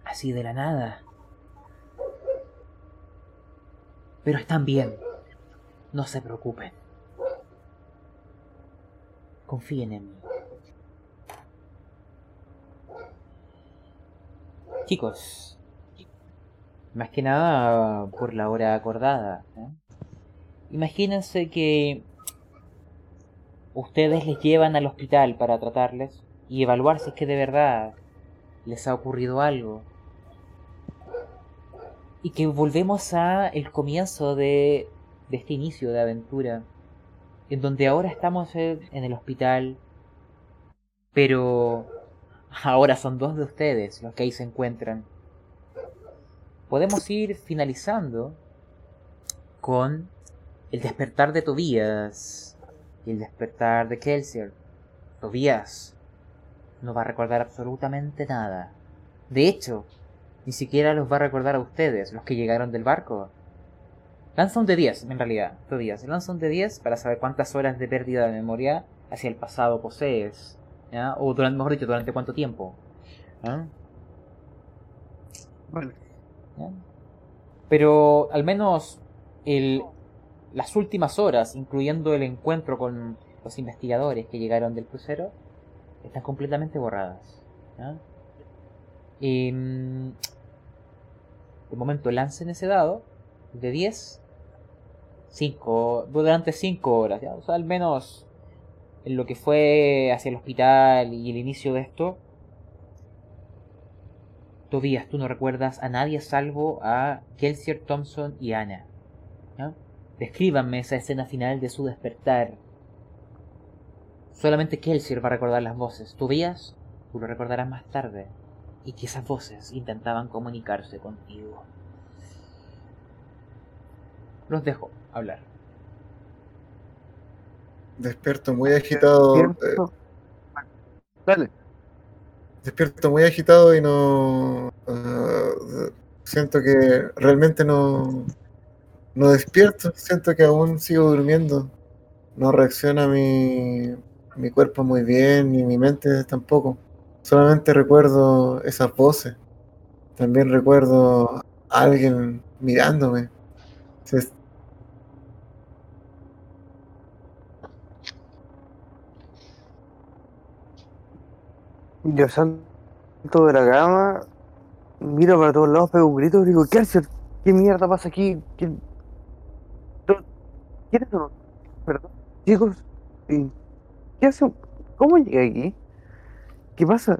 así de la nada. Pero están bien. No se preocupen. Confíen en mí. Chicos, más que nada por la hora acordada. ¿eh? Imagínense que ustedes les llevan al hospital para tratarles y evaluar si es que de verdad les ha ocurrido algo. Y que volvemos a el comienzo de, de este inicio de aventura, en donde ahora estamos en en el hospital, pero ahora son dos de ustedes los que ahí se encuentran. Podemos ir finalizando con el despertar de Tobías y el despertar de Kelsier. Tobías no va a recordar absolutamente nada. De hecho, ni siquiera los va a recordar a ustedes, los que llegaron del barco. Lanza un de 10, en realidad, Tobías. Lanza un de 10 para saber cuántas horas de pérdida de memoria hacia el pasado posees. O durante, mejor dicho, durante cuánto tiempo. ¿ya? Vale. Pero al menos el, las últimas horas, incluyendo el encuentro con los investigadores que llegaron del crucero, están completamente borradas. ¿ya? Y, mm, de momento lancen ese dado de 10. 5, durante 5 horas, o sea, al menos en lo que fue hacia el hospital y el inicio de esto, Tobías, tú no recuerdas a nadie salvo a Kelsier Thompson y Ana. ¿ya? Descríbanme esa escena final de su despertar. Solamente Kelsier va a recordar las voces. Tobías, tú lo recordarás más tarde. Y que esas voces intentaban comunicarse contigo. Los dejo hablar. Despierto muy agitado. eh. Dale. Despierto muy agitado y no. ah, siento que realmente no. No despierto. Siento que aún sigo durmiendo. No reacciona mi, mi cuerpo muy bien, ni mi mente tampoco. Solamente recuerdo esas voces. También recuerdo a alguien mirándome. Yo salto de la cama, miro para todos lados, pego un grito y digo, ¿qué hace? ¿Qué mierda pasa aquí? ¿Qué... ¿Dó- ¿Quiénes son? Perdón, chicos, ¿y ¿qué hacen? ¿Cómo llegué aquí? ¿Qué pasa?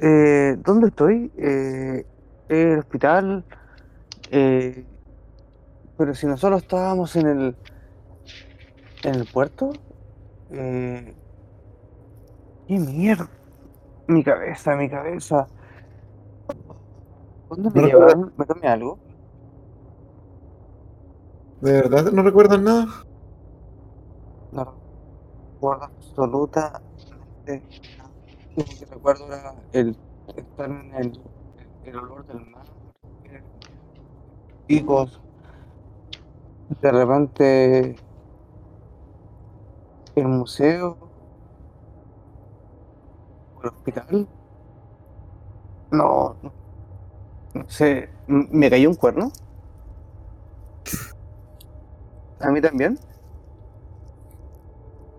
Eh, ¿dónde estoy? Eh, el hospital. Eh, pero si nosotros estábamos en el en el puerto. Eh, ¿Qué mierda? Mi cabeza, mi cabeza. ¿Dónde me No llevaron? ¿Me tomé algo? ¿De verdad no recuerdas nada? No recuerdo absolutamente nada. Lo que recuerdo era el estar en el, el olor del mar, eh, picos. De repente, el museo, hospital. No, no, sé, ¿me cayó un cuerno? ¿A mí también?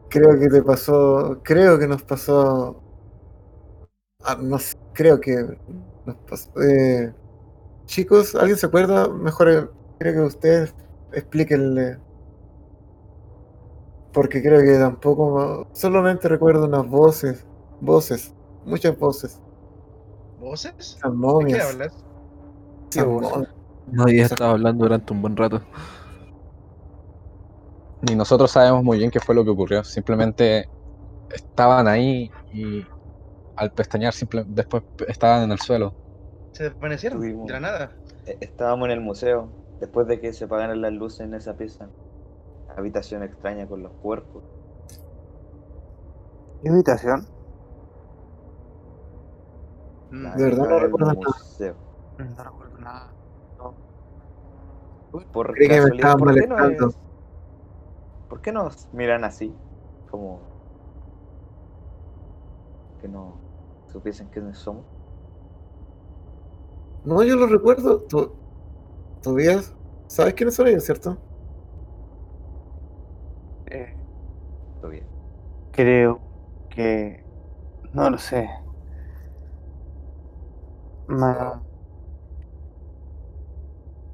Creo que te pasó. Creo que nos pasó. ah, no creo que nos pasó. eh, chicos, ¿alguien se acuerda? Mejor eh, creo que ustedes explíquenle. Porque creo que tampoco. Solamente recuerdo unas voces. Voces. Muchas voces. ¿Voces? ¿De qué hablas? momias. No, ya estaba hablando durante un buen rato. Ni nosotros sabemos muy bien qué fue lo que ocurrió. Simplemente estaban ahí y al pestañear simple- después estaban en el suelo. ¿Se desvanecieron? De la nada. Eh, Estábamos en el museo, después de que se apagaran las luces en esa pieza. Habitación extraña con los cuerpos. ¿Qué habitación? Mm, La De verdad no entrada del recuerdo nada. museo. No recuerdo nada. Por Creí que me casualidad, estaban ¿por qué no es- ¿Por qué nos miran así? Como que no supiesen quiénes somos. No, yo lo recuerdo. To- Tobías, ¿sabes quiénes son ellos, cierto? Eh, bien. creo que. No lo sé. Ma-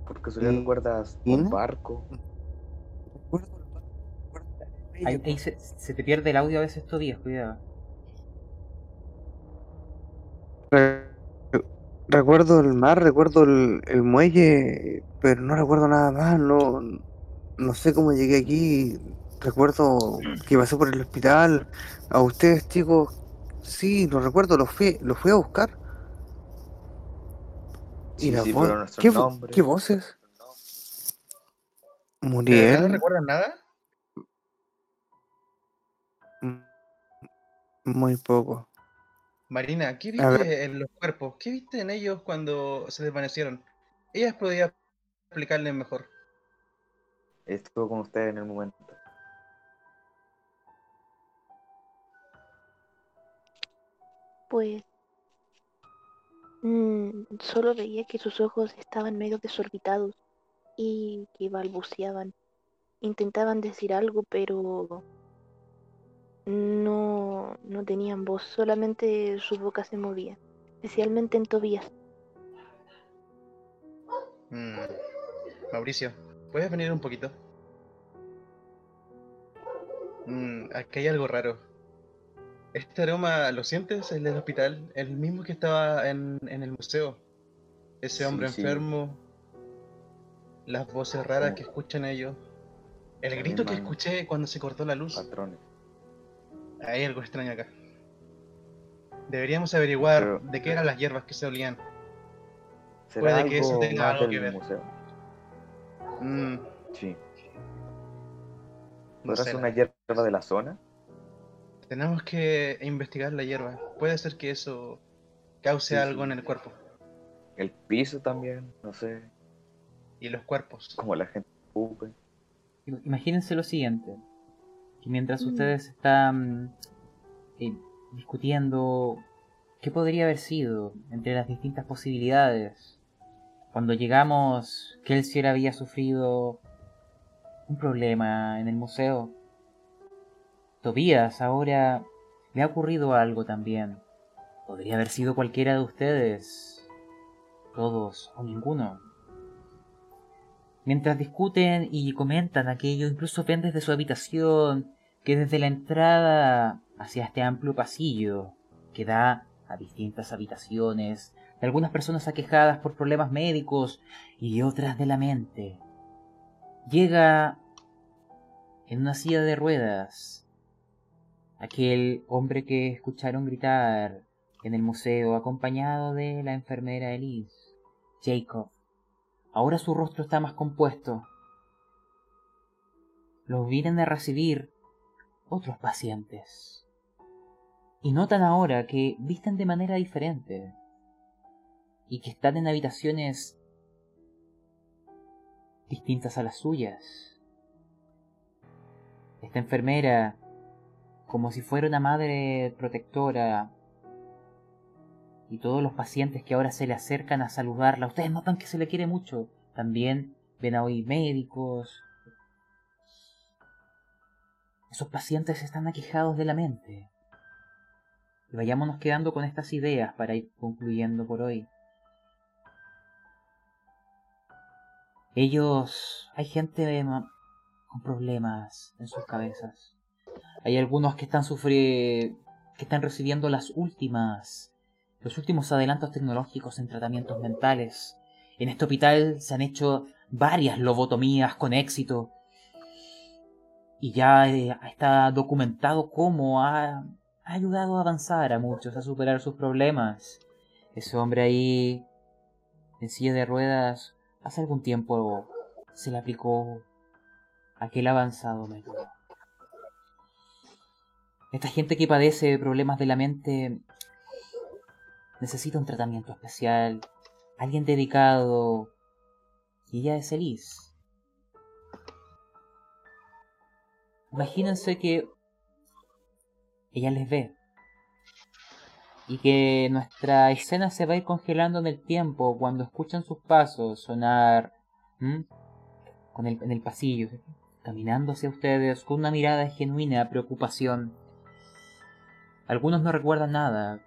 ¿Por casualidad ¿Y- recuerdas y un barco? Ahí, ahí se, se te pierde el audio a veces Tobías, cuidado. Re- Recuerdo el mar, recuerdo el, el muelle, pero no recuerdo nada más, no, no sé cómo llegué aquí, recuerdo que pasé por el hospital, a ustedes chicos, sí, lo recuerdo, los fui, los fui a buscar. Sí, y la sí, voz, ¿qué, vo- qué voces? ¿De verdad no Muriel, recuerdan nada? Muy poco. Marina, ¿qué viste en los cuerpos? ¿Qué viste en ellos cuando se desvanecieron? Ellas podrían explicarles mejor. Estuvo con ustedes en el momento. Pues mm, solo veía que sus ojos estaban medio desorbitados y que balbuceaban. Intentaban decir algo, pero no, no tenían voz, solamente su boca se movía, especialmente en Tobías. Mm, Mauricio, ¿puedes venir un poquito? Mm, aquí hay algo raro. Este aroma, ¿lo sientes? El del hospital, el mismo que estaba en, en el museo. Ese hombre sí. enfermo, las voces raras Como- que escuchan ellos, el grito que escuché cuando se cortó la luz. Patrones. Hay algo extraño acá. Deberíamos averiguar Pero- de qué eran las hierbas que se olían. ¿Será Puede que eso tenga algo que ver. museo? Mm, Sí. no ¿Podrá sé, ser la- una hierba de la zona? Tenemos que investigar la hierba. Puede ser que eso cause Sí, algo sí. en el cuerpo. El piso también, no sé, Y los cuerpos. cómo la gente ocupe. Imagínense lo siguiente, que mientras Mm. ustedes están eh, discutiendo qué podría haber sido entre las distintas posibilidades, cuando llegamos, Kelsier había sufrido un problema en el museo. Tobías ahora le ha ocurrido algo también. Podría haber sido cualquiera de ustedes, todos o ninguno. Mientras discuten y comentan aquello, incluso ven desde su habitación que desde la entrada hacia este amplio pasillo que da a distintas habitaciones de algunas personas aquejadas por problemas médicos y otras de la mente, llega en una silla de ruedas aquel hombre que escucharon gritar en el museo acompañado de la enfermera Elise, Jacob. Ahora su rostro está más compuesto. Los vienen a recibir otros pacientes. Y notan ahora que visten de manera diferente. Y que están en habitaciones distintas a las suyas. Esta enfermera, como si fuera una madre protectora, y todos los pacientes que ahora se le acercan a saludarla, ustedes notan que se le quiere mucho. También ven a hoy médicos. Esos pacientes están aquejados de la mente. Y vayámonos quedando con estas ideas para ir concluyendo por hoy. Ellos... Hay gente con problemas en sus cabezas. Hay algunos que están sufriendo... que están recibiendo las últimas los últimos adelantos tecnológicos en tratamientos mentales. En este hospital se han hecho varias lobotomías con éxito. Y ya eh, está documentado cómo ha, ha ayudado a avanzar a muchos, a superar sus problemas. Ese hombre ahí, en silla de ruedas, hace algún tiempo se le aplicó aquel avanzado método. Esta gente que padece de problemas de la mente necesita un tratamiento especial, alguien dedicado, y ella es Elise. Imagínense que ella les ve y que nuestra escena se va a ir congelando en el tiempo cuando escuchan sus pasos sonar en el pasillo, caminando hacia ustedes con una mirada de genuina preocupación. Algunos no recuerdan nada,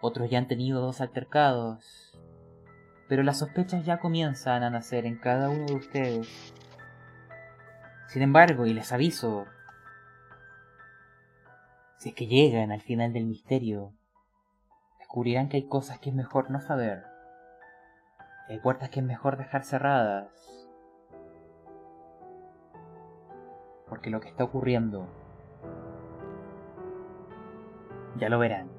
otros ya han tenido dos altercados, pero las sospechas ya comienzan a nacer en cada uno de ustedes. Sin embargo, y les aviso, si es que llegan al final del misterio, descubrirán que hay cosas que es mejor no saber, hay puertas que es mejor dejar cerradas, porque lo que está ocurriendo ya lo verán,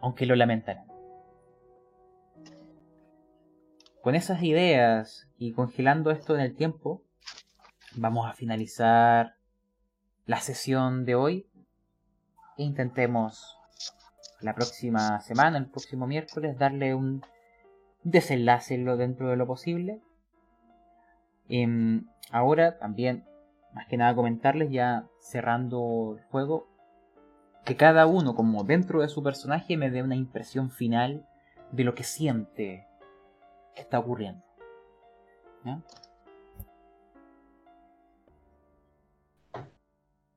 aunque lo lamentarán. Con esas ideas y congelando esto en el tiempo, vamos a finalizar la sesión de hoy e intentemos la próxima semana, el próximo miércoles, darle un desenlace dentro de lo posible. Em, ahora también, más que nada comentarles, ya cerrando el juego, que cada uno, como dentro de su personaje, me dé una impresión final de lo que siente que está ocurriendo.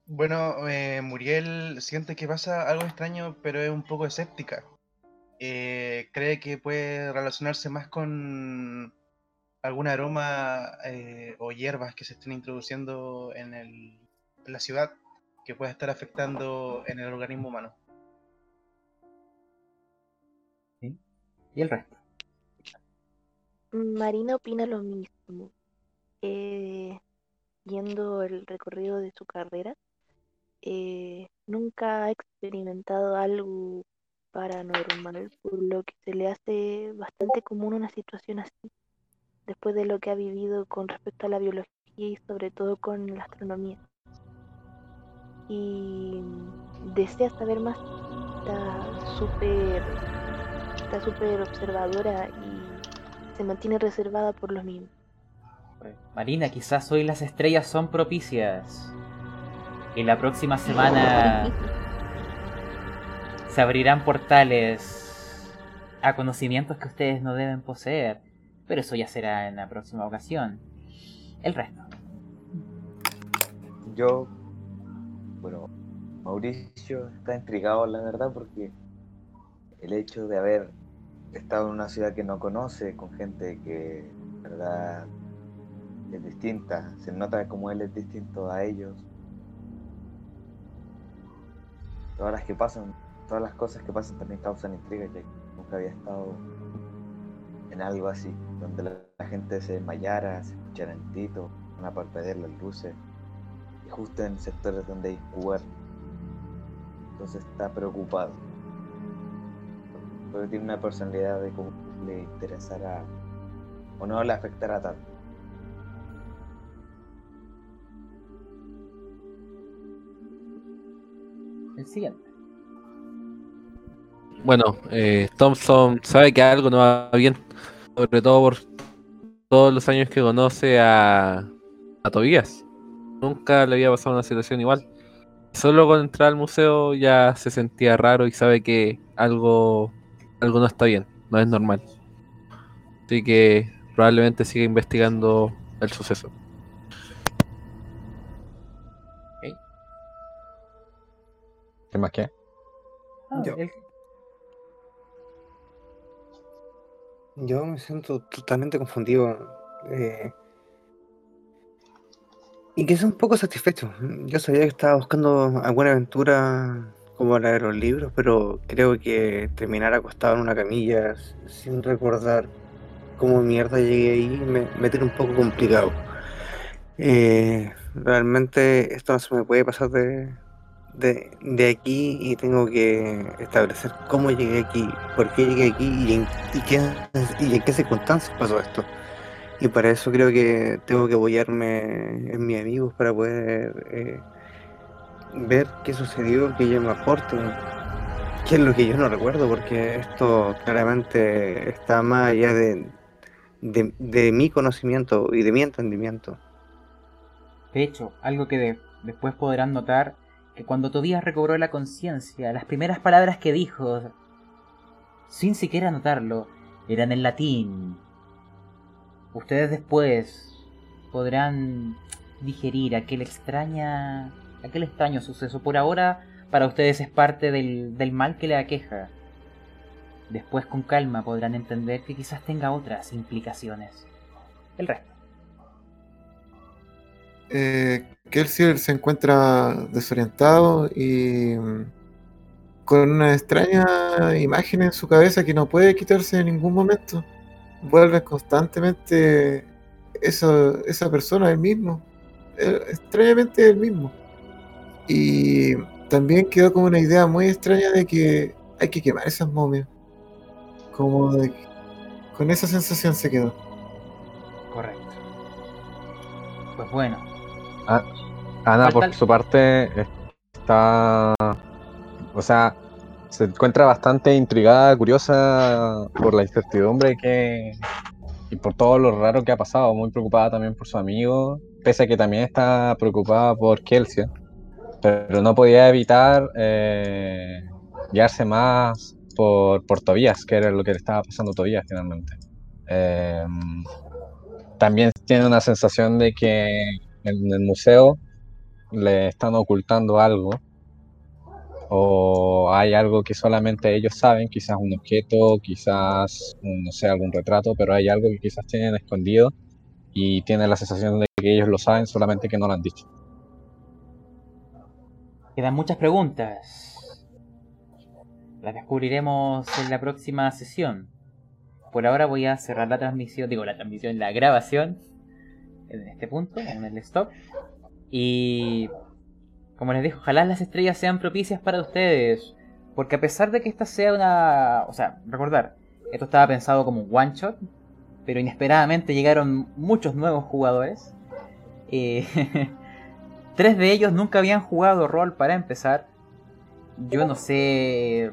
Bueno, eh, Muriel siente que pasa algo extraño, pero es un poco escéptica. Eh, cree que puede relacionarse más con algún aroma eh, o hierbas que se estén introduciendo en, el, en la ciudad que pueda estar afectando en el organismo humano. ¿Y el resto? Marina opina lo mismo. viendo el recorrido de su carrera, eh, nunca ha experimentado algo paranormal, por lo que se le hace bastante común una situación así, después de lo que ha vivido con respecto a la biología y sobre todo con la astronomía. Y desea saber más, está súper está súper observadora y se mantiene reservada por los mismos. Marina, quizás hoy las estrellas son propicias. Y la próxima semana se abrirán portales a conocimientos que ustedes no deben poseer. Pero eso ya será en la próxima ocasión. El resto. Yo, bueno, Mauricio está intrigado, la verdad, porque el hecho de haber estado en una ciudad que no conoce, con gente que, verdad, es distinta, se nota como él es distinto a ellos, todas las que pasan, todas las cosas que pasan también causan intriga, ya que nunca había estado en algo así, donde la, gente se desmayara, se escuchara en tito, van a parpadear las luces, justo en sectores donde hay cuerpos. Entonces está preocupado. Porque tiene una personalidad de cómo le interesará o no le afectará tanto. El siguiente. Bueno, eh, Thompson sabe que algo no va bien, sobre todo por todos los años que conoce a, a Tobías. Nunca le había pasado una situación igual. Solo con entrar al museo ya se sentía raro y sabe que algo, algo no está bien, no es normal. Así que probablemente siga investigando el suceso. ¿Qué más qué? Ah, Yo. el- Yo me siento totalmente confundido. eh, y que soy un poco satisfecho. Yo sabía que estaba buscando alguna aventura como la de los libros, pero creo que terminar acostado en una camilla sin recordar cómo mierda llegué ahí me, me tiene un poco complicado. Eh, realmente esto no se me puede pasar de, de, de aquí y tengo que establecer cómo llegué aquí, por qué llegué aquí y en, y qué, y en qué circunstancias pasó esto. Y para eso creo que tengo que apoyarme en mis amigos para poder eh, ver qué sucedió, que yo me aporte, qué es lo que yo no recuerdo, porque esto claramente está más allá de, de, de mi conocimiento y de mi entendimiento. De hecho, algo que de- después podrán notar, que cuando Tobías recobró la conciencia, las primeras palabras que dijo, sin siquiera notarlo, eran en latín. Ustedes después podrán digerir aquel extraña, aquel extraño suceso. Por ahora, para ustedes es parte del, del mal que le aqueja. Después, con calma, podrán entender que quizás tenga otras implicaciones. El resto. Eh, Kelsier se encuentra desorientado y mm, con una extraña imagen en su cabeza que no puede quitarse en ningún momento. Vuelve constantemente esa, esa persona, el mismo. Extrañamente el mismo. Y también quedó como una idea muy extraña de que hay que quemar esas momias. Como de que- con esa sensación se quedó. Correcto. Pues bueno, Ana, por su parte, está. O sea, se encuentra bastante intrigada, curiosa por la incertidumbre que. y por todo lo raro que ha pasado. Muy preocupada también por su amigo, pese a que también está preocupada por Kelsia. Pero no podía evitar eh, guiarse más por, por Tobías, que era lo que le estaba pasando a Tobías finalmente. Eh, también tiene una sensación de que en el museo le están ocultando algo o hay algo que solamente ellos saben, quizás un objeto, quizás, no sé, algún retrato, pero hay algo que quizás tienen escondido y tiene la sensación de que ellos lo saben, solamente que no lo han dicho. quedan muchas preguntas. Las descubriremos en la próxima sesión. Por ahora voy a cerrar la transmisión, digo la transmisión, la grabación en este punto, en el stop. Y como les digo, ojalá las estrellas sean propicias para ustedes. Porque a pesar de que esta sea una... O sea, recordar, esto estaba pensado como un one shot, pero inesperadamente llegaron muchos nuevos jugadores. Eh, tres de ellos nunca habían jugado rol para empezar. Yo no sé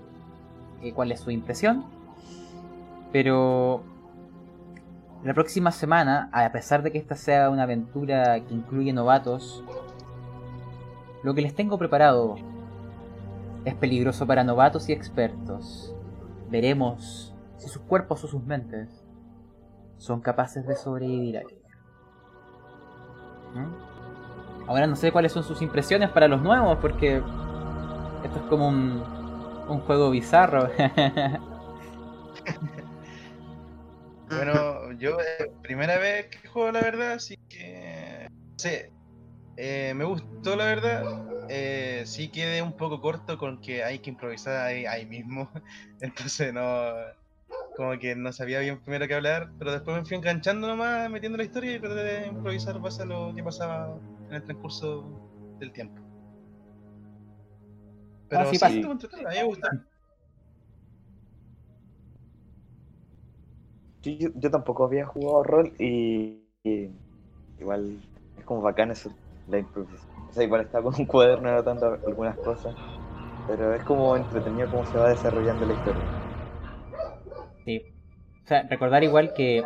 eh, cuál es su impresión. Pero la próxima semana, a pesar de que esta sea una aventura que incluye novatos, lo que les tengo preparado es peligroso para novatos y expertos. Veremos si sus cuerpos o sus mentes son capaces de sobrevivir a. ¿Mm? Ahora no sé cuáles son sus impresiones para los nuevos, porque esto es como un, un juego bizarro. Bueno, yo eh, primera vez que juego la verdad, así que sé, eh, me gustó la verdad. Eh, sí quedé un poco corto con que hay que improvisar ahí, ahí mismo, entonces no, como que no sabía bien primero qué hablar, pero después me fui enganchando nomás, metiendo la historia y traté de improvisar base a lo que pasaba en el transcurso del tiempo. Pero sí sí, pasa. entretenido, a mí me gustó. Yo, yo- yo tampoco había jugado rol y, y igual es como bacán eso, la improvisación. O sea, igual estaba con un cuaderno anotando algunas cosas, pero es como entretenido cómo se va desarrollando la historia. Sí. O sea, recordar igual que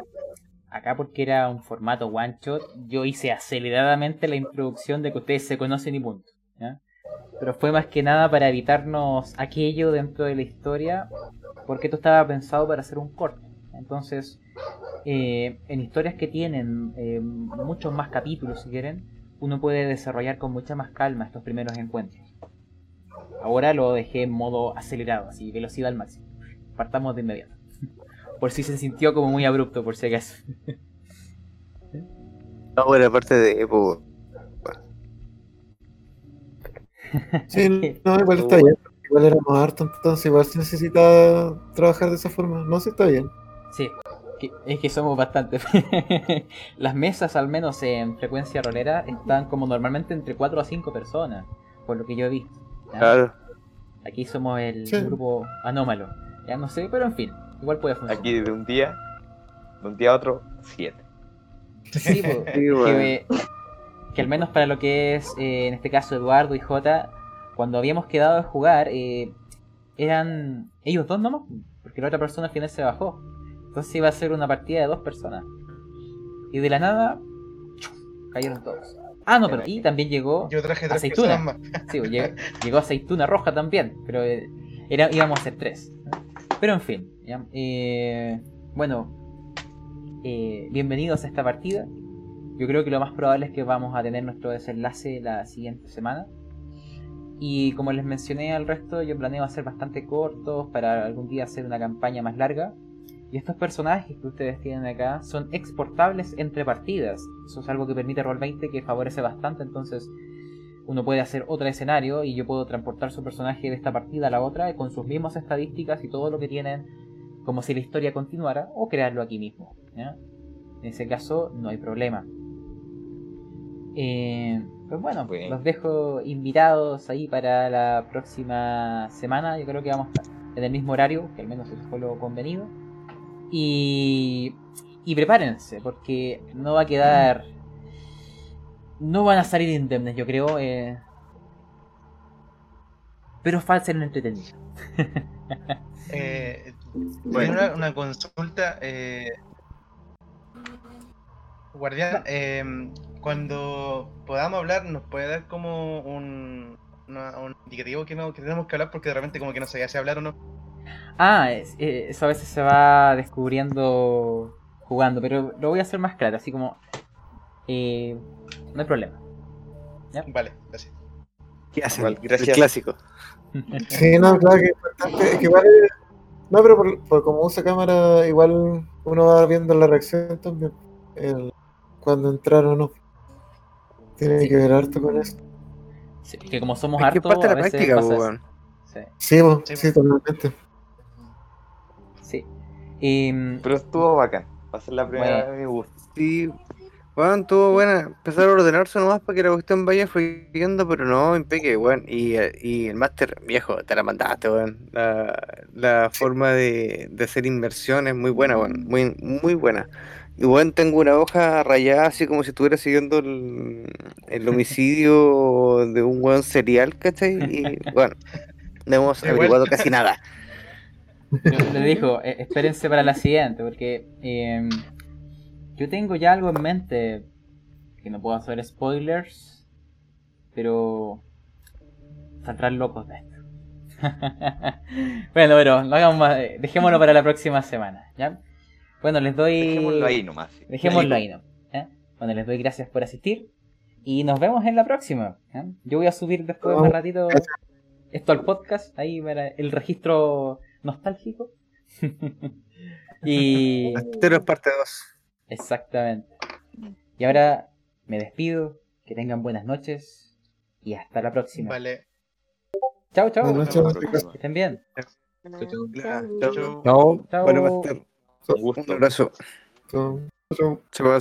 acá porque era un formato one shot, yo hice aceleradamente la introducción de que ustedes se conocen y punto. Pero fue más que nada para evitarnos aquello dentro de la historia, porque esto estaba pensado para hacer un corto. Entonces, eh, en historias que tienen eh, muchos más capítulos, si quieren, uno puede desarrollar con mucha más calma estos primeros encuentros. Ahora lo dejé en modo acelerado, así, velocidad al máximo. Partamos de inmediato. Por si se sintió como muy abrupto, por si acaso. No, bueno, aparte de. pues, Sí, no, igual está bien. Igual éramos hartos, entonces igual se necesita trabajar de esa forma. No sé, está bien. Sí, que- es que somos bastante. Las mesas, al menos en frecuencia rolera, están como normalmente entre 4 a 5 personas, por lo que yo he visto. ¿ya? Claro. Aquí somos el Sí. grupo anómalo. Ya no sé, pero en fin, igual puede funcionar. Aquí de un día, de un día a otro, siete. Sí, po, Sí, bueno. que, que al menos para lo que es, eh, en este caso, Eduardo y Jota, cuando habíamos quedado de jugar, eh, eran ellos dos nomás, porque la otra persona al final se bajó. Entonces iba a ser una partida de dos personas. Y de la nada, ¡chum! cayeron todos. Ah, no, pero y también llegó Yo traje tres Aceituna. más. Sí, llegó, llegó aceituna roja también, pero eh, era, íbamos a ser tres. Pero en fin, ¿ya? Eh, bueno, eh, bienvenidos a esta partida. Yo creo que lo más probable es que vamos a tener nuestro desenlace la siguiente semana. Y como les mencioné al resto, yo planeo hacer bastante cortos para algún día hacer una campaña más larga. Y estos personajes que ustedes tienen acá son exportables entre partidas. Eso es algo que permite Roll20 que favorece bastante. Entonces uno puede hacer otro escenario y yo puedo transportar su personaje de esta partida a la otra con sus mismas estadísticas y todo lo que tienen como si la historia continuara o crearlo aquí mismo. ¿ya? En ese caso no hay problema. Eh, pues bueno, los dejo invitados ahí para la próxima semana. Yo creo que vamos a estar en el mismo horario, que al menos eso fue lo convenido. Y, y prepárense, porque no va a quedar. No van a salir indemnes, yo creo. eh, pero falsa en entretenido. Eh, Bueno. una consulta. Eh, guardián, eh, cuando podamos hablar, ¿nos puede dar como un, una- un indicativo que, no, que tenemos que hablar? Porque de repente como que no sabía si hablar o no. Ah, eh, eso a veces se va descubriendo jugando, pero lo voy a hacer más claro, así como... eh, no hay problema. Vale, gracias. ¿Qué hacen? Igual, El gracias. clásico. Sí, no, claro que es importante. Es que igual. No, pero por, por como usa cámara, igual uno va viendo la reacción también. El, cuando entrar o no. Tiene que ver harto con eso. Sí, que como somos Es que hartos, parte de a la veces práctica, pasa eso. weón. Sí, Sí, sí, totalmente. Em, Pero estuvo bacán. Va a ser la primera Bueno. vez me gusta. Sí, bueno, estuvo buena. Empezar a ordenarse nomás para que la cuestión vaya fluyendo, pero no, impeque, weón. Y, eh, y el máster, viejo, te la mandaste, weón. La, la forma de, de hacer inversión es muy buena, weón. Muy, muy buena. Y bueno, tengo una hoja rayada así como si estuviera siguiendo el, el homicidio de un weón serial, ¿cachai? Y bueno, no hemos averiguado casi nada. Yo les digo, eh, espérense para la siguiente, porque em, yo tengo ya algo en mente, que no puedo hacer spoilers, pero saldrán locos de esto. bueno, pero no hagamos más, eh, dejémoslo para la próxima semana, ¿ya? Bueno, les doy... Dejémoslo ahí nomás. sí. Dejémoslo ahí, ¿no? ¿Ya? Bueno, les doy gracias por asistir y nos vemos en la próxima. Yo voy a subir después de un ratito esto al podcast, ahí para el registro nostálgico. y es parte 2. exactamente. Y ahora me despido, que tengan buenas noches y hasta la próxima. Vale. Chao, chao. Buenas noches. Que estén bien. Chau. No, Chao. bueno. Un abrazo. Chao. Chao.